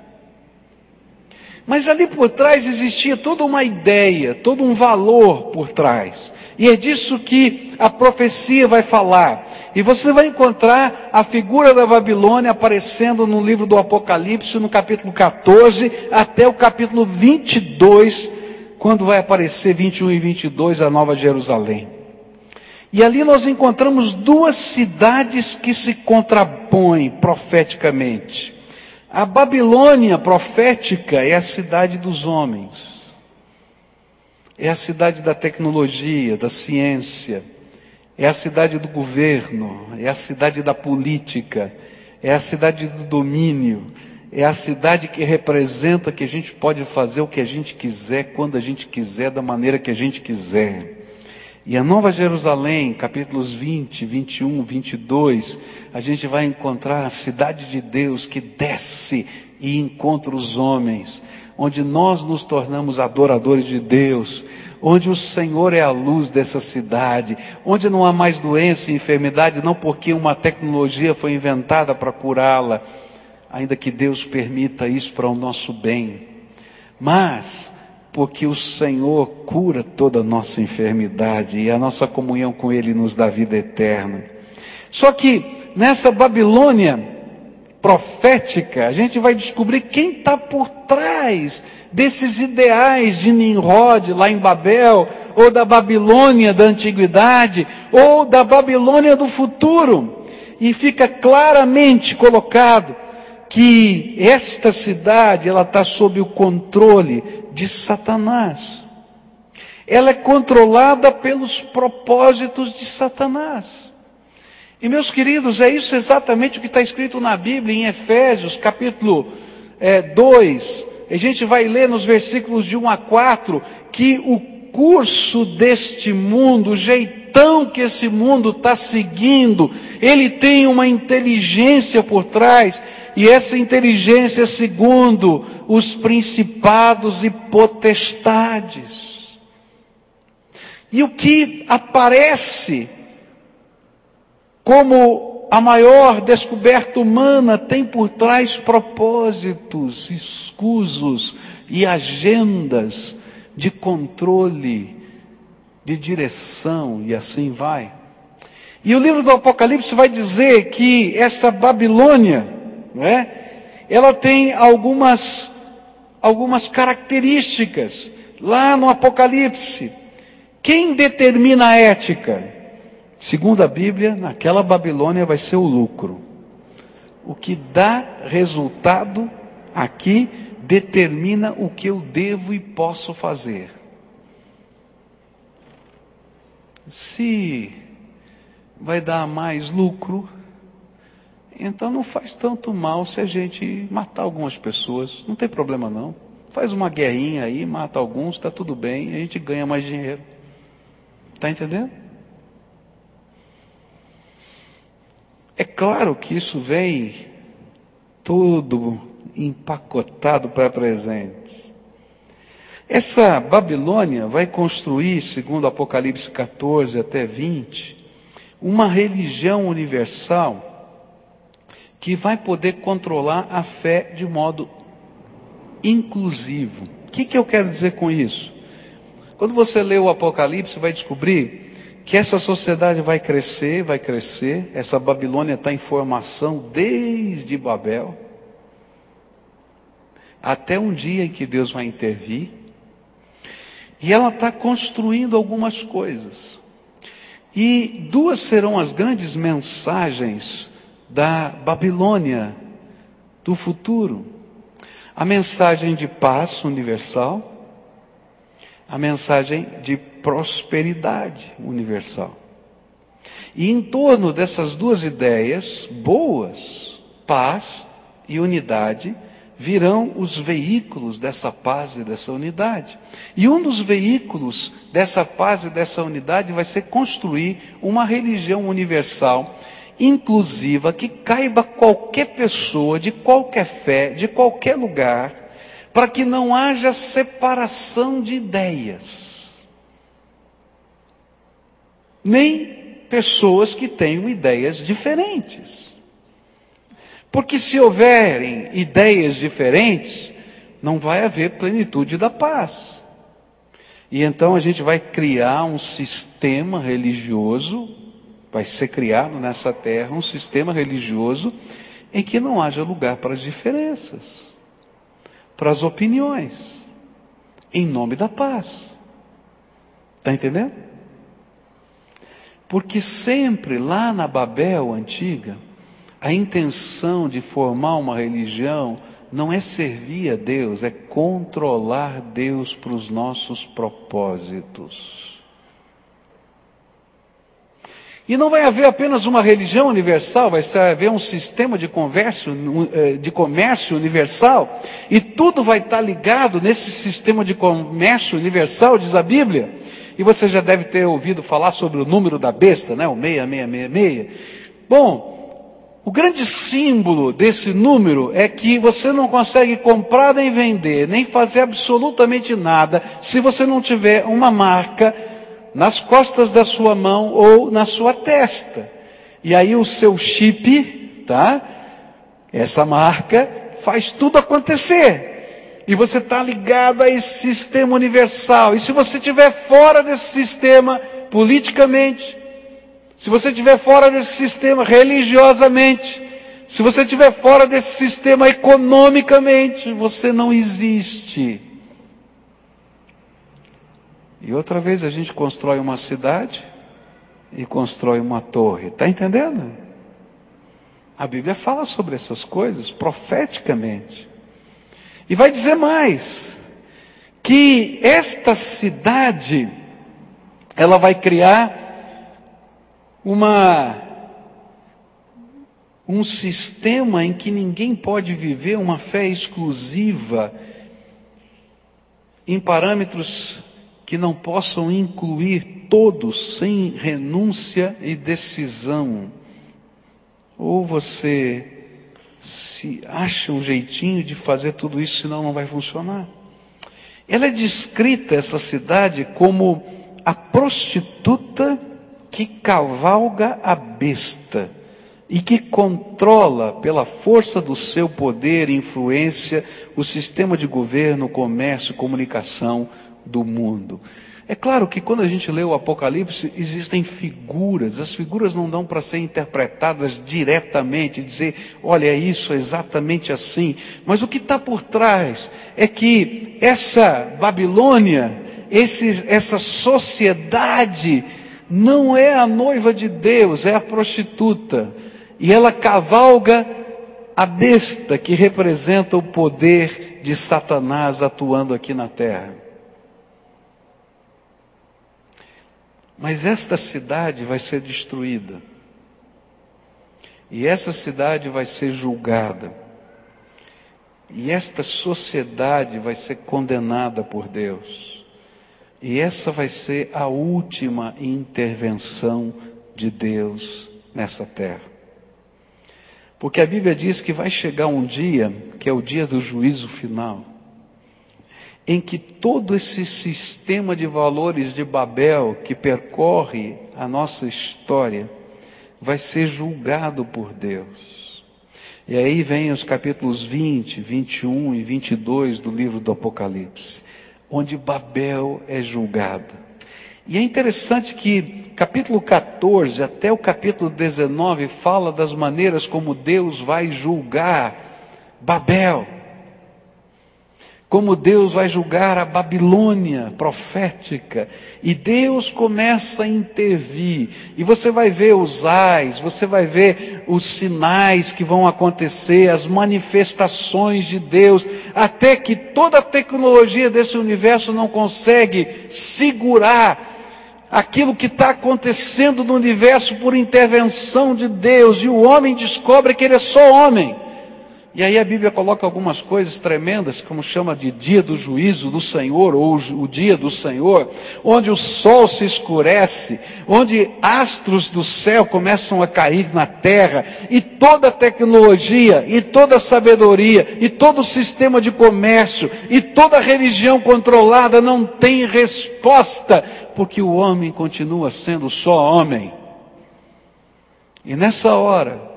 Mas ali por trás existia toda uma ideia, todo um valor por trás. E é disso que a profecia vai falar. E você vai encontrar a figura da Babilônia aparecendo no livro do Apocalipse, no capítulo 14, até o capítulo 22, quando vai aparecer 21 e 22 a Nova Jerusalém. E ali nós encontramos duas cidades que se contrapõem profeticamente. A Babilônia profética é a cidade dos homens, é a cidade da tecnologia, da ciência, é a cidade do governo, é a cidade da política, é a cidade do domínio, é a cidade que representa que a gente pode fazer o que a gente quiser, quando a gente quiser, da maneira que a gente quiser. E a Nova Jerusalém, capítulos 20, 21, 22, a gente vai encontrar a cidade de Deus que desce e encontra os homens, onde nós nos tornamos adoradores de Deus, onde o Senhor é a luz dessa cidade, onde não há mais doença e enfermidade, não porque uma tecnologia foi inventada para curá-la, ainda que Deus permita isso para o nosso bem, mas porque o Senhor cura toda a nossa enfermidade e a nossa comunhão com Ele nos dá vida eterna. Só que nessa Babilônia profética, a gente vai descobrir quem está por trás desses ideais de Nimrod lá em Babel, ou da Babilônia da antiguidade, ou da Babilônia do futuro. E fica claramente colocado que esta cidade ela está sob o controle de Satanás. Ela é controlada pelos propósitos de Satanás. E meus queridos, é isso exatamente o que está escrito na Bíblia, em Efésios, capítulo é, 2. A gente vai ler nos versículos de 1 a 4 que o curso deste mundo, o jeitão que esse mundo está seguindo, ele tem uma inteligência por trás e essa inteligência segundo os principados e potestades. E o que aparece como a maior descoberta humana tem por trás propósitos, escusos e agendas de controle, de direção e assim vai. E o livro do Apocalipse vai dizer que essa Babilônia, não é? Ela tem algumas, algumas características. Lá no Apocalipse, quem determina a ética? Segundo a Bíblia, naquela Babilônia vai ser o lucro. O que dá resultado aqui determina o que eu devo e posso fazer. Se vai dar mais lucro, então não faz tanto mal se a gente matar algumas pessoas, não tem problema não. Faz uma guerrinha aí, mata alguns, está tudo bem, a gente ganha mais dinheiro. Está entendendo? É claro que isso vem tudo empacotado para presente. Essa Babilônia vai construir, segundo Apocalipse 14 até 20, uma religião universal que vai poder controlar a fé de modo inclusivo. O que, que eu quero dizer com isso? Quando você lê o Apocalipse, vai descobrir que essa sociedade vai crescer, vai crescer. Essa Babilônia está em formação desde Babel, até um dia em que Deus vai intervir. E ela está construindo algumas coisas. E duas serão as grandes mensagens da Babilônia do futuro. A mensagem de paz universal, a mensagem de prosperidade universal. E em torno dessas duas ideias boas, paz e unidade, virão os veículos dessa paz e dessa unidade. E um dos veículos dessa paz e dessa unidade vai ser construir uma religião universal inclusiva que caiba qualquer pessoa, de qualquer fé, de qualquer lugar, para que não haja separação de ideias. Nem pessoas que tenham ideias diferentes. Porque se houverem ideias diferentes, não vai haver plenitude da paz. E então a gente vai criar um sistema religioso Vai ser criado nessa terra um sistema religioso em que não haja lugar para as diferenças, para as opiniões, em nome da paz. Está entendendo? Porque sempre lá na Babel antiga, a intenção de formar uma religião não é servir a Deus, é controlar Deus para os nossos propósitos. E não vai haver apenas uma religião universal, vai haver um sistema de comércio, eh, de comércio universal, e tudo vai estar ligado nesse sistema de comércio universal, diz a Bíblia. E você já deve ter ouvido falar sobre o número da besta, né? O 6666. Bom, O grande símbolo desse número é que você não consegue comprar nem vender, nem fazer absolutamente nada, se você não tiver uma marca nas costas da sua mão ou na sua testa. E aí o seu chip, tá? Essa marca faz tudo acontecer. E você está ligado a esse sistema universal. E se você estiver fora desse sistema, politicamente, se você estiver fora desse sistema religiosamente, se você estiver fora desse sistema economicamente, você não existe. E outra vez a gente constrói uma cidade e constrói uma torre. Está entendendo? A Bíblia fala sobre essas coisas profeticamente. E vai dizer mais: que esta cidade, ela vai criar uma um sistema em que ninguém pode viver uma fé exclusiva em parâmetros que não possam incluir todos sem renúncia e decisão. Ou você se acha um jeitinho de fazer tudo isso, senão não vai funcionar. Ela é descrita, essa cidade, como a prostituta que cavalga a besta e que controla pela força do seu poder e influência o sistema de governo, comércio, comunicação do mundo. É claro que quando a gente lê o Apocalipse, existem figuras, as figuras não dão para ser interpretadas diretamente, dizer, olha, é isso, é exatamente assim. Mas o que está por trás é que essa Babilônia, esse, essa sociedade não é a noiva de Deus, é a prostituta. E ela cavalga a besta que representa o poder de Satanás atuando aqui na terra. Mas esta cidade vai ser destruída. E essa cidade vai ser julgada. E esta sociedade vai ser condenada por Deus. E essa vai ser a última intervenção de Deus nessa terra. Porque a Bíblia diz que vai chegar um dia, que é o dia do juízo final, em que todo esse sistema de valores de Babel que percorre a nossa história vai ser julgado por Deus. E aí vem os capítulos 20, 21 e 22 do livro do Apocalipse onde Babel é julgada. E é interessante que capítulo 14 até o capítulo 19 fala das maneiras como Deus vai julgar Babel como Deus vai julgar a Babilônia profética. E Deus começa a intervir. E você vai ver os ais, você vai ver os sinais que vão acontecer, as manifestações de Deus, até que toda a tecnologia desse universo não consegue segurar aquilo que está acontecendo no universo por intervenção de Deus. E o homem descobre que ele é só homem. E aí a Bíblia coloca algumas coisas tremendas, como chama de dia do juízo do Senhor, ou o dia do Senhor, onde o sol se escurece, onde astros do céu começam a cair na terra, e toda tecnologia, e toda sabedoria, e todo sistema de comércio, e toda religião controlada não tem resposta, porque o homem continua sendo só homem. E nessa hora,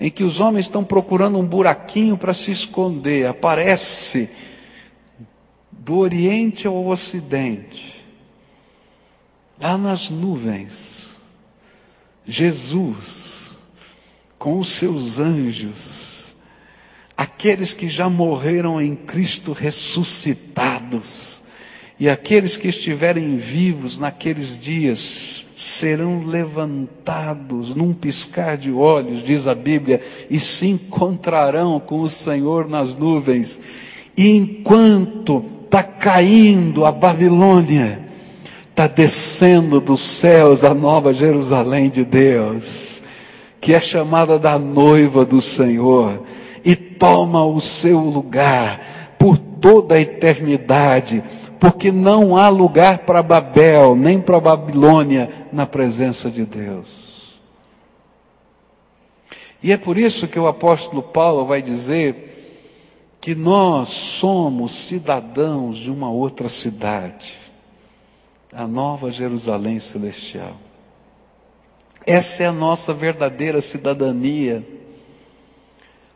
em que os homens estão procurando um buraquinho para se esconder, aparece-se do Oriente ao Ocidente, lá nas nuvens, Jesus, com os seus anjos, aqueles que já morreram em Cristo ressuscitados, e aqueles que estiverem vivos naqueles dias serão levantados num piscar de olhos, diz a Bíblia, e se encontrarão com o Senhor nas nuvens. E enquanto está caindo a Babilônia, está descendo dos céus a nova Jerusalém de Deus, que é chamada da noiva do Senhor, e toma o seu lugar por toda a eternidade porque não há lugar para Babel, nem para Babilônia na presença de Deus. E é por isso que o apóstolo Paulo vai dizer que nós somos cidadãos de uma outra cidade, a Nova Jerusalém Celestial. Essa é a nossa verdadeira cidadania.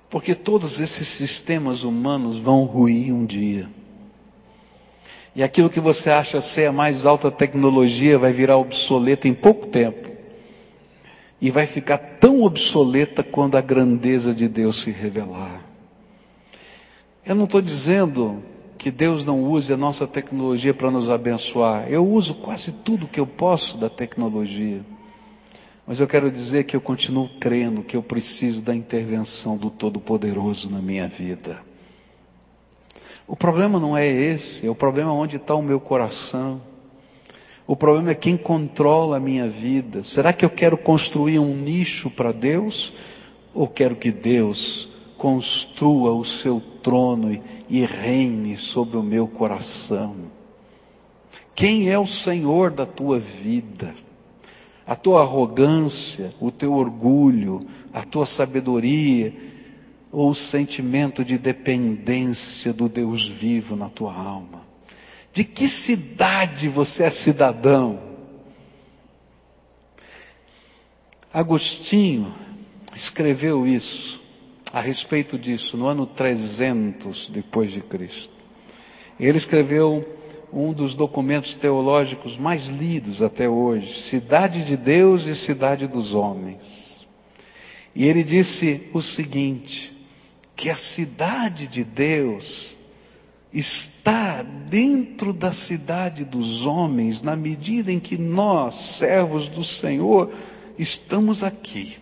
Porque todos esses sistemas humanos vão ruir um dia. E aquilo que você acha ser a mais alta tecnologia vai virar obsoleta em pouco tempo. E vai ficar tão obsoleta quando a grandeza de Deus se revelar. Eu não estou dizendo que Deus não use a nossa tecnologia para nos abençoar. Eu uso quase tudo que eu posso da tecnologia. Mas eu quero dizer que eu continuo crendo que eu preciso da intervenção do Todo-Poderoso na minha vida. O problema não é esse, é o problema é onde está o meu coração. O problema é quem controla a minha vida. Será que eu quero construir um nicho para Deus? Ou quero que Deus construa o seu trono e reine sobre o meu coração? Quem é o Senhor da tua vida? a tua arrogância, o teu orgulho, a tua sabedoria, ou o sentimento de dependência do Deus vivo na tua alma. De que cidade você é cidadão? Agostinho escreveu isso, a respeito disso, no ano 300 depois de Cristo. Ele escreveu um dos documentos teológicos mais lidos até hoje, Cidade de Deus e Cidade dos Homens. E ele disse o seguinte, que a cidade de Deus está dentro da cidade dos homens, na medida em que nós, servos do Senhor, estamos aqui.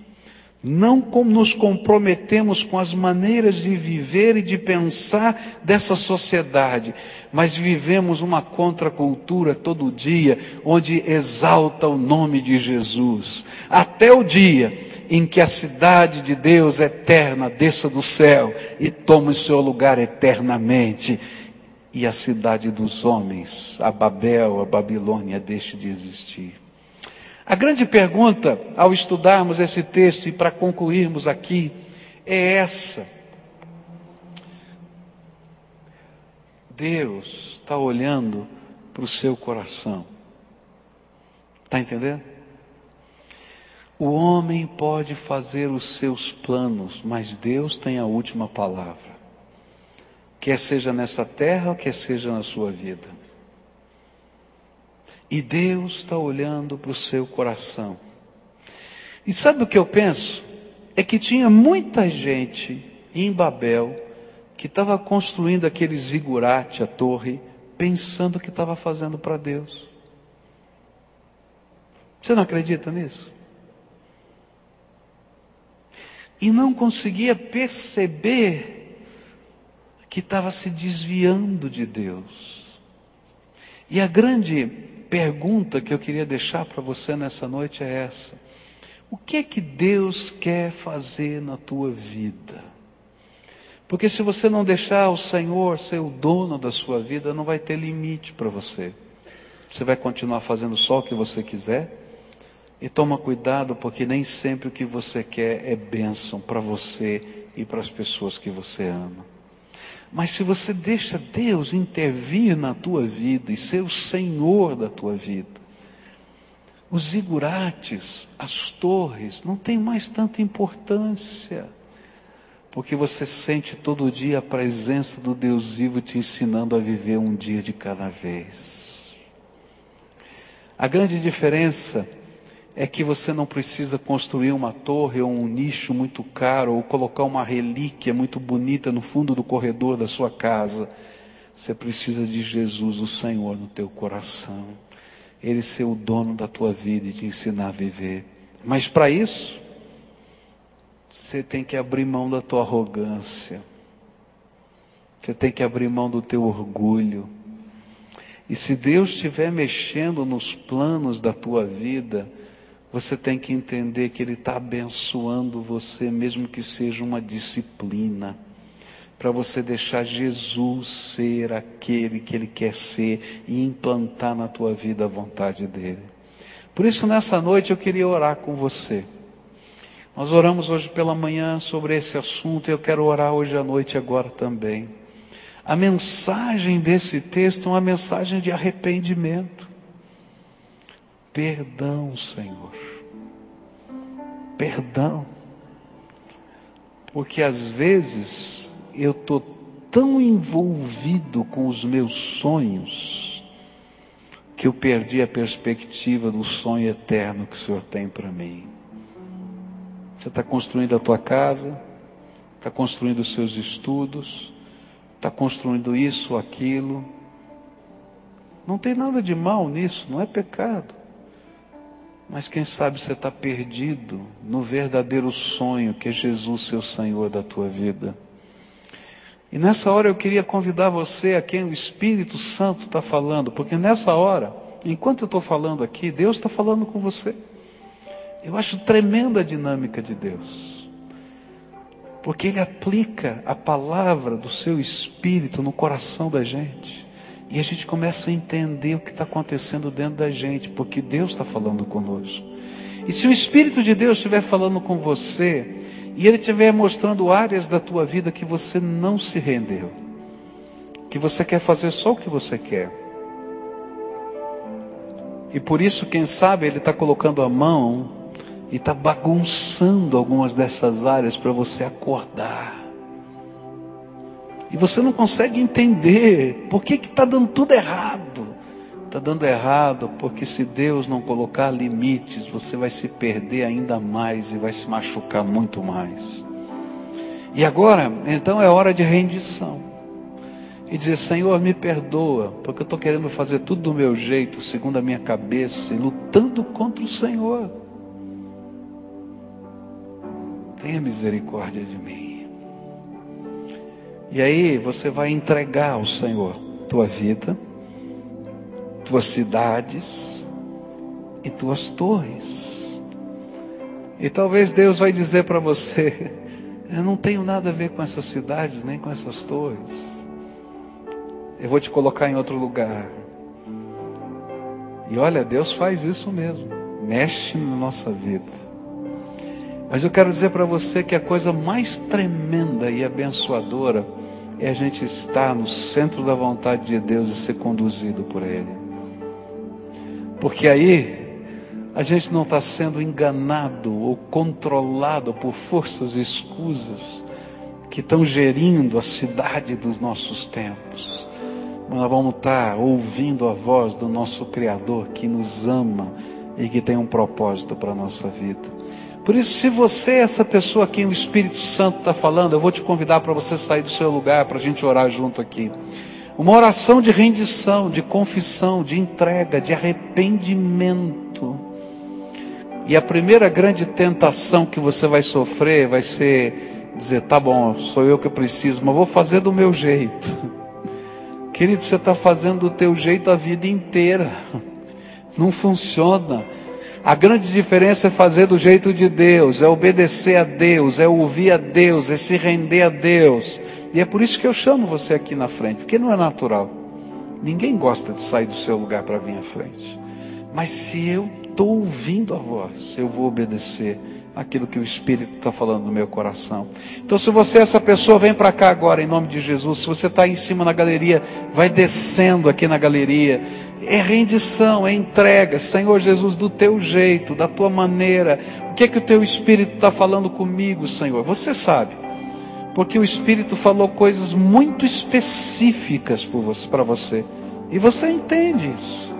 Não como nos comprometemos com as maneiras de viver e de pensar dessa sociedade, mas vivemos uma contracultura todo dia, onde exalta o nome de Jesus, até o dia em que a cidade de Deus eterna desça do céu e tome seu lugar eternamente, e a cidade dos homens, a Babel, a Babilônia, deixe de existir. A grande pergunta ao estudarmos esse texto e para concluirmos aqui é essa. Deus está olhando para o seu coração. Está entendendo? O homem pode fazer os seus planos, mas Deus tem a última palavra. Quer seja nessa terra, quer seja na sua vida. E Deus está olhando para o seu coração. E sabe o que eu penso? É que tinha muita gente em Babel que estava construindo aquele zigurate, a torre, pensando que estava fazendo para Deus. Você não acredita nisso? E não conseguia perceber que estava se desviando de Deus. E a grande pergunta que eu queria deixar para você nessa noite é essa: O que é que Deus quer fazer na tua vida? Porque se você não deixar o Senhor ser o dono da sua vida, não vai ter limite para você. Você vai continuar fazendo só o que você quiser. E toma cuidado, porque nem sempre o que você quer é bênção para você e para as pessoas que você ama. Mas se você deixa Deus intervir na tua vida e ser o Senhor da tua vida, os zigurates, as torres, não tem mais tanta importância. Porque você sente todo dia a presença do Deus vivo te ensinando a viver um dia de cada vez. A grande diferença é que você não precisa construir uma torre ou um nicho muito caro ou colocar uma relíquia muito bonita no fundo do corredor da sua casa. Você precisa de Jesus, o Senhor, no teu coração. Ele ser o dono da tua vida e te ensinar a viver. Mas para isso, você tem que abrir mão da tua arrogância. Você tem que abrir mão do teu orgulho. E se Deus estiver mexendo nos planos da tua vida, você tem que entender que Ele está abençoando você, mesmo que seja uma disciplina, para você deixar Jesus ser aquele que Ele quer ser e implantar na tua vida a vontade dEle. Por isso, nessa noite, eu queria orar com você. Nós oramos hoje pela manhã sobre esse assunto e eu quero orar hoje à noite agora também. A mensagem desse texto é uma mensagem de arrependimento. Perdão, Senhor. Perdão. Porque às vezes eu estou tão envolvido com os meus sonhos que eu perdi a perspectiva do sonho eterno que o Senhor tem para mim. Você está construindo a tua casa, está construindo os seus estudos, está construindo isso, aquilo. Não tem nada de mal nisso, não é pecado. Mas quem sabe você está perdido no verdadeiro sonho que é Jesus, seu Senhor da tua vida. E nessa hora eu queria convidar você a quem o Espírito Santo está falando, porque nessa hora, enquanto eu estou falando aqui, Deus está falando com você. Eu acho tremenda a dinâmica de Deus, porque Ele aplica a palavra do seu Espírito no coração da gente. E a gente começa a entender o que está acontecendo dentro da gente, porque Deus está falando conosco. E se o Espírito de Deus estiver falando com você, e Ele estiver mostrando áreas da tua vida que você não se rendeu, que você quer fazer só o que você quer. E por isso, quem sabe, Ele está colocando a mão e está bagunçando algumas dessas áreas para você acordar. E você não consegue entender por que está dando tudo errado. Está dando errado porque se Deus não colocar limites, você vai se perder ainda mais e vai se machucar muito mais. E agora, então é hora de rendição. E dizer, Senhor, me perdoa, porque eu estou querendo fazer tudo do meu jeito, segundo a minha cabeça, e lutando contra o Senhor. Tenha misericórdia de mim. E aí você vai entregar ao Senhor tua vida, tuas cidades e tuas torres. E talvez Deus vai dizer para você: Eu não tenho nada a ver com essas cidades nem com essas torres. Eu vou te colocar em outro lugar. E olha, Deus faz isso mesmo. Mexe na nossa vida. Mas eu quero dizer para você que a coisa mais tremenda e abençoadora é a gente estar no centro da vontade de Deus e ser conduzido por Ele. Porque aí a gente não está sendo enganado ou controlado por forças escusas que estão gerindo a cidade dos nossos tempos. Mas nós vamos estar ouvindo a voz do nosso Criador que nos ama e que tem um propósito para a nossa vida. Por isso, se você é essa pessoa a quem o Espírito Santo está falando, eu vou te convidar para você sair do seu lugar para a gente orar junto aqui. Uma oração de rendição, de confissão, de entrega, de arrependimento. E a primeira grande tentação que você vai sofrer vai ser dizer: tá bom, sou eu que preciso, mas vou fazer do meu jeito. Querido, você está fazendo do teu jeito a vida inteira. Não funciona. A grande diferença é fazer do jeito de Deus, é obedecer a Deus, é ouvir a Deus, é se render a Deus. E é por isso que eu chamo você aqui na frente, porque não é natural. Ninguém gosta de sair do seu lugar para vir à frente. Mas se eu estou ouvindo a voz, eu vou obedecer aquilo que o Espírito está falando no meu coração. Então, se você é essa pessoa, vem para cá agora, em nome de Jesus. Se você está em cima na galeria, vai descendo aqui na galeria. É rendição, é entrega, Senhor Jesus, do teu jeito, da tua maneira. O que é que o teu Espírito está falando comigo, Senhor? Você sabe. Porque o Espírito falou coisas muito específicas para você. E você entende isso.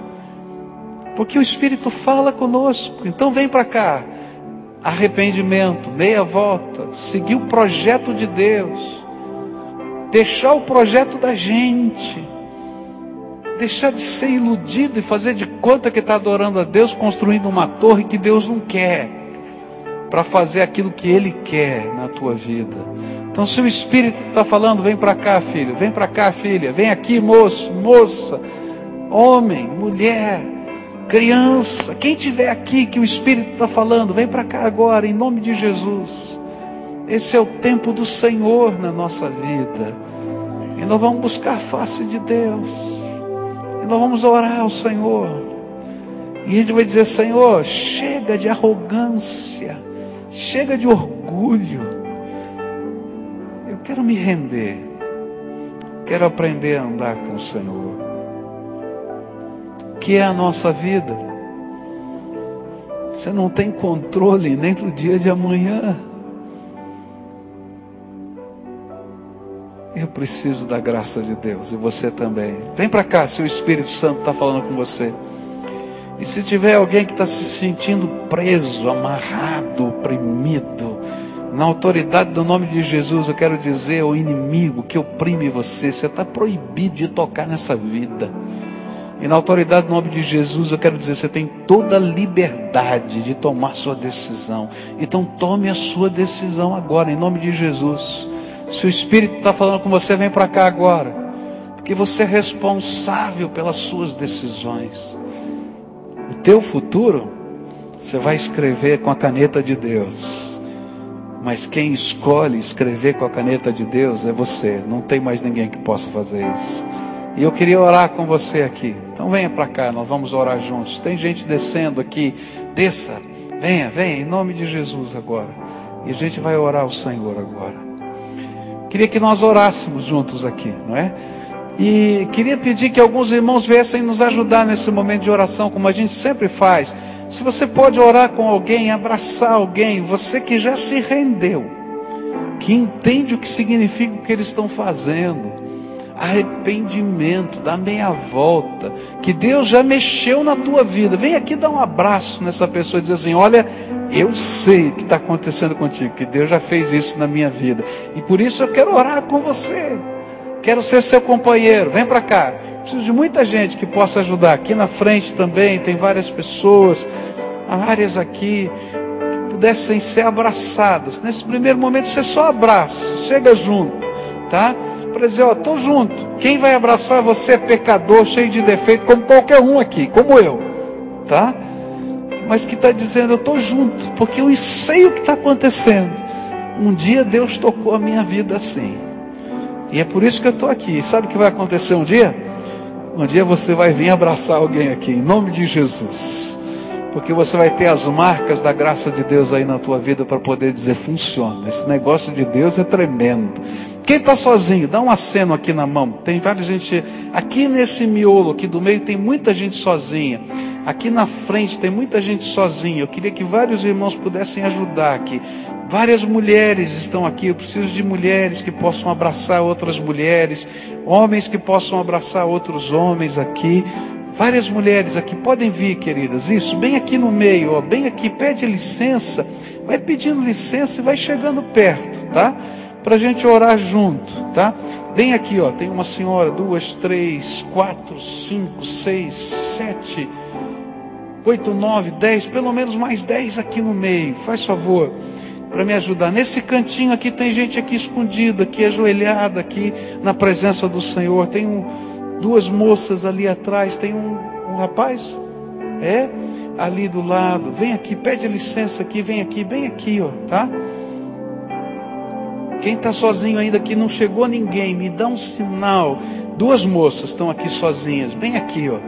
Porque o Espírito fala conosco. Então vem para cá arrependimento, meia volta, seguir o projeto de Deus, deixar o projeto da gente, deixar de ser iludido e fazer de conta que está adorando a Deus, construindo uma torre que Deus não quer, para fazer aquilo que Ele quer na tua vida. Então, se o Espírito está falando, vem para cá, filho, vem para cá, filha, vem aqui, moço, moça, homem, mulher criança, quem tiver aqui que o Espírito está falando, vem para cá agora, em nome de Jesus. Esse é o tempo do Senhor na nossa vida. E nós vamos buscar a face de Deus. E nós vamos orar ao Senhor. E a gente vai dizer: Senhor, chega de arrogância, chega de orgulho. Eu quero me render. Quero aprender a andar com o Senhor. Que é a nossa vida. Você não tem controle nem do dia de amanhã. Eu preciso da graça de Deus e você também. Vem para cá, se o Espírito Santo está falando com você. E se tiver alguém que está se sentindo preso, amarrado, oprimido, na autoridade do nome de Jesus, eu quero dizer ao inimigo que oprime você, você está proibido de tocar nessa vida. E na autoridade do nome de Jesus, eu quero dizer, você tem toda a liberdade de tomar sua decisão. Então tome a sua decisão agora, em nome de Jesus. Se o Espírito está falando com você, vem para cá agora. Porque você é responsável pelas suas decisões. O teu futuro, você vai escrever com a caneta de Deus. Mas quem escolhe escrever com a caneta de Deus é você. Não tem mais ninguém que possa fazer isso. E eu queria orar com você aqui. Então venha para cá, nós vamos orar juntos. Tem gente descendo aqui. Desça. Venha, venha, em nome de Jesus agora. E a gente vai orar ao Senhor agora. Queria que nós orássemos juntos aqui, não é? E queria pedir que alguns irmãos viessem nos ajudar nesse momento de oração, como a gente sempre faz. Se você pode orar com alguém, abraçar alguém, você que já se rendeu, que entende o que significa o que eles estão fazendo, arrependimento, dá meia volta, que Deus já mexeu na tua vida. Vem aqui dar um abraço nessa pessoa e dizer assim: Olha, eu sei o que está acontecendo contigo, que Deus já fez isso na minha vida, e por isso eu quero orar com você. Quero ser seu companheiro. Vem para cá. Preciso de muita gente que possa ajudar. Aqui na frente também tem várias pessoas, áreas aqui que pudessem ser abraçadas. Nesse primeiro momento você só abraça, chega junto, tá? Para dizer, ó, tô junto. Quem vai abraçar você é pecador, cheio de defeito, como qualquer um aqui, como eu, tá? Mas que está dizendo, eu tô junto, porque eu sei o que está acontecendo. Um dia Deus tocou a minha vida assim. E é por isso que eu estou aqui. Sabe o que vai acontecer um dia? Um dia você vai vir abraçar alguém aqui, em nome de Jesus. Porque você vai ter as marcas da graça de Deus aí na tua vida para poder dizer, funciona. Esse negócio de Deus é tremendo. Quem está sozinho, dá um aceno aqui na mão. Tem várias gente. Aqui nesse miolo aqui do meio tem muita gente sozinha. Aqui na frente tem muita gente sozinha. Eu queria que vários irmãos pudessem ajudar aqui. Várias mulheres estão aqui. Eu preciso de mulheres que possam abraçar outras mulheres, homens que possam abraçar outros homens aqui. Várias mulheres aqui podem vir, queridas. Isso, bem aqui no meio, ó, bem aqui. Pede licença, vai pedindo licença e vai chegando perto, tá? Para a gente orar junto, tá? Bem aqui, ó, tem uma senhora, duas, três, quatro, cinco, seis, sete, oito, nove, dez, pelo menos mais dez aqui no meio. Faz favor para me ajudar. Nesse cantinho aqui tem gente aqui escondida, aqui ajoelhada, aqui na presença do Senhor. Tem um, duas moças ali atrás, tem um, um rapaz, é, ali do lado. Vem aqui, pede licença aqui, vem aqui, bem aqui, ó, tá? Quem está sozinho ainda que não chegou ninguém, me dá um sinal. Duas moças estão aqui sozinhas, bem aqui, ó.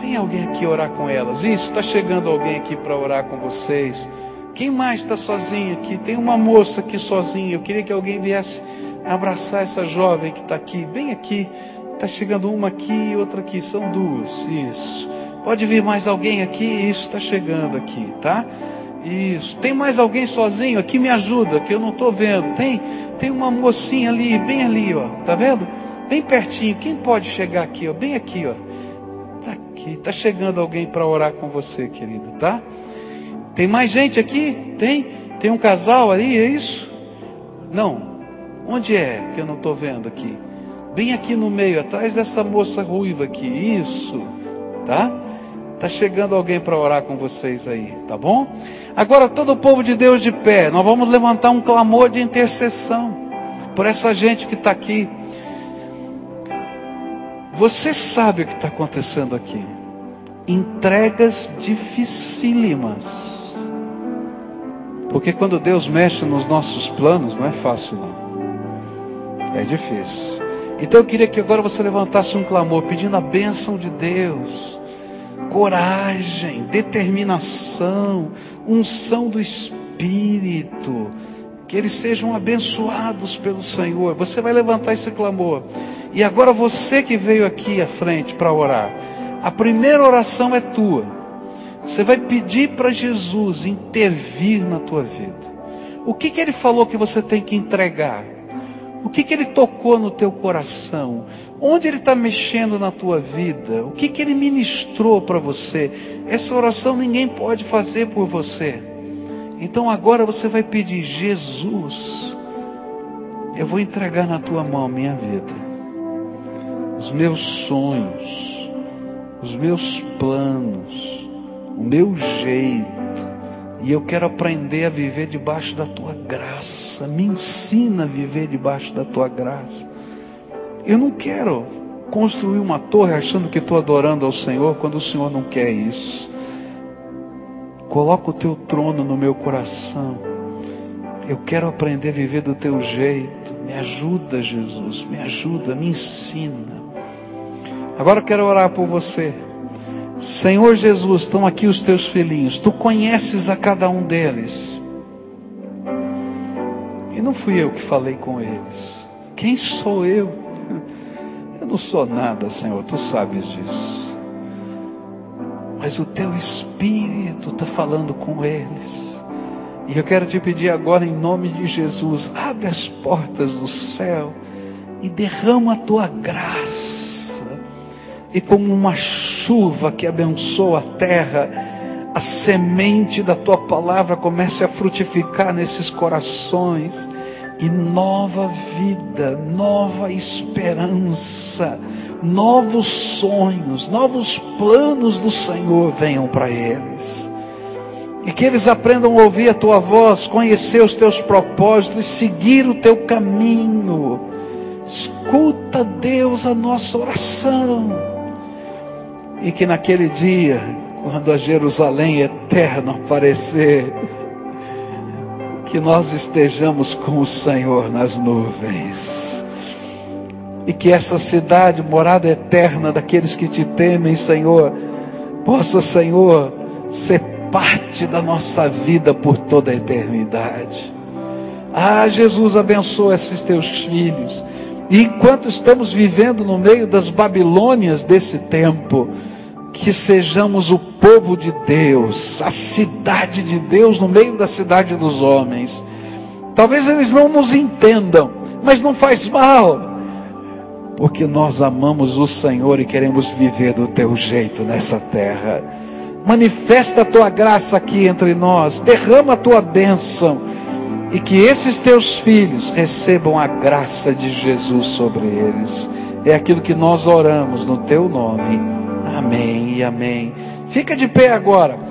Vem alguém aqui orar com elas. Isso, está chegando alguém aqui para orar com vocês. Quem mais está sozinho aqui? Tem uma moça aqui sozinha. Eu queria que alguém viesse abraçar essa jovem que está aqui, bem aqui. Está chegando uma aqui e outra aqui. São duas. Isso. Pode vir mais alguém aqui? Isso está chegando aqui, tá? Isso. Tem mais alguém sozinho aqui? Me ajuda, que eu não estou vendo. Tem, tem uma mocinha ali, bem ali, ó. Tá vendo? Bem pertinho. Quem pode chegar aqui, ó? Bem aqui, ó. Tá aqui. Tá chegando alguém para orar com você, querida, tá? Tem mais gente aqui? Tem? Tem um casal ali, é isso? Não. Onde é que eu não estou vendo aqui? Bem aqui no meio, atrás dessa moça ruiva aqui. Isso. Tá? Tá chegando alguém para orar com vocês aí, tá bom? Agora todo o povo de Deus de pé, nós vamos levantar um clamor de intercessão por essa gente que está aqui. Você sabe o que está acontecendo aqui? Entregas dificílimas. Porque quando Deus mexe nos nossos planos, não é fácil não. É difícil. Então eu queria que agora você levantasse um clamor pedindo a bênção de Deus coragem, determinação, unção do Espírito que eles sejam abençoados pelo Senhor. Você vai levantar esse clamor. E agora você que veio aqui à frente para orar, a primeira oração é tua. Você vai pedir para Jesus intervir na tua vida. O que, que ele falou que você tem que entregar? O que, que ele tocou no teu coração? Onde ele está mexendo na tua vida? O que, que ele ministrou para você? Essa oração ninguém pode fazer por você. Então agora você vai pedir, Jesus, eu vou entregar na tua mão minha vida, os meus sonhos, os meus planos, o meu jeito e eu quero aprender a viver debaixo da tua graça. Me ensina a viver debaixo da tua graça. Eu não quero construir uma torre achando que estou adorando ao Senhor quando o Senhor não quer isso. Coloca o teu trono no meu coração. Eu quero aprender a viver do teu jeito. Me ajuda, Jesus. Me ajuda, me ensina. Agora eu quero orar por você. Senhor Jesus, estão aqui os teus filhinhos, tu conheces a cada um deles. E não fui eu que falei com eles. Quem sou eu? Eu não sou nada, Senhor, tu sabes disso. Mas o teu Espírito está falando com eles. E eu quero te pedir agora, em nome de Jesus, abre as portas do céu e derrama a tua graça e como uma chuva que abençoa a terra, a semente da tua palavra comece a frutificar nesses corações e nova vida, nova esperança, novos sonhos, novos planos do Senhor venham para eles. E que eles aprendam a ouvir a tua voz, conhecer os teus propósitos e seguir o teu caminho. Escuta, Deus, a nossa oração e que naquele dia, quando a Jerusalém eterna aparecer, que nós estejamos com o Senhor nas nuvens. E que essa cidade, morada eterna daqueles que te temem, Senhor, possa, Senhor, ser parte da nossa vida por toda a eternidade. Ah, Jesus, abençoa esses teus filhos. E enquanto estamos vivendo no meio das Babilônias desse tempo, que sejamos o povo de Deus, a cidade de Deus no meio da cidade dos homens. Talvez eles não nos entendam, mas não faz mal, porque nós amamos o Senhor e queremos viver do teu jeito nessa terra. Manifesta a tua graça aqui entre nós, derrama a tua bênção e que esses teus filhos recebam a graça de Jesus sobre eles. É aquilo que nós oramos no teu nome. Amém e amém. Fica de pé agora.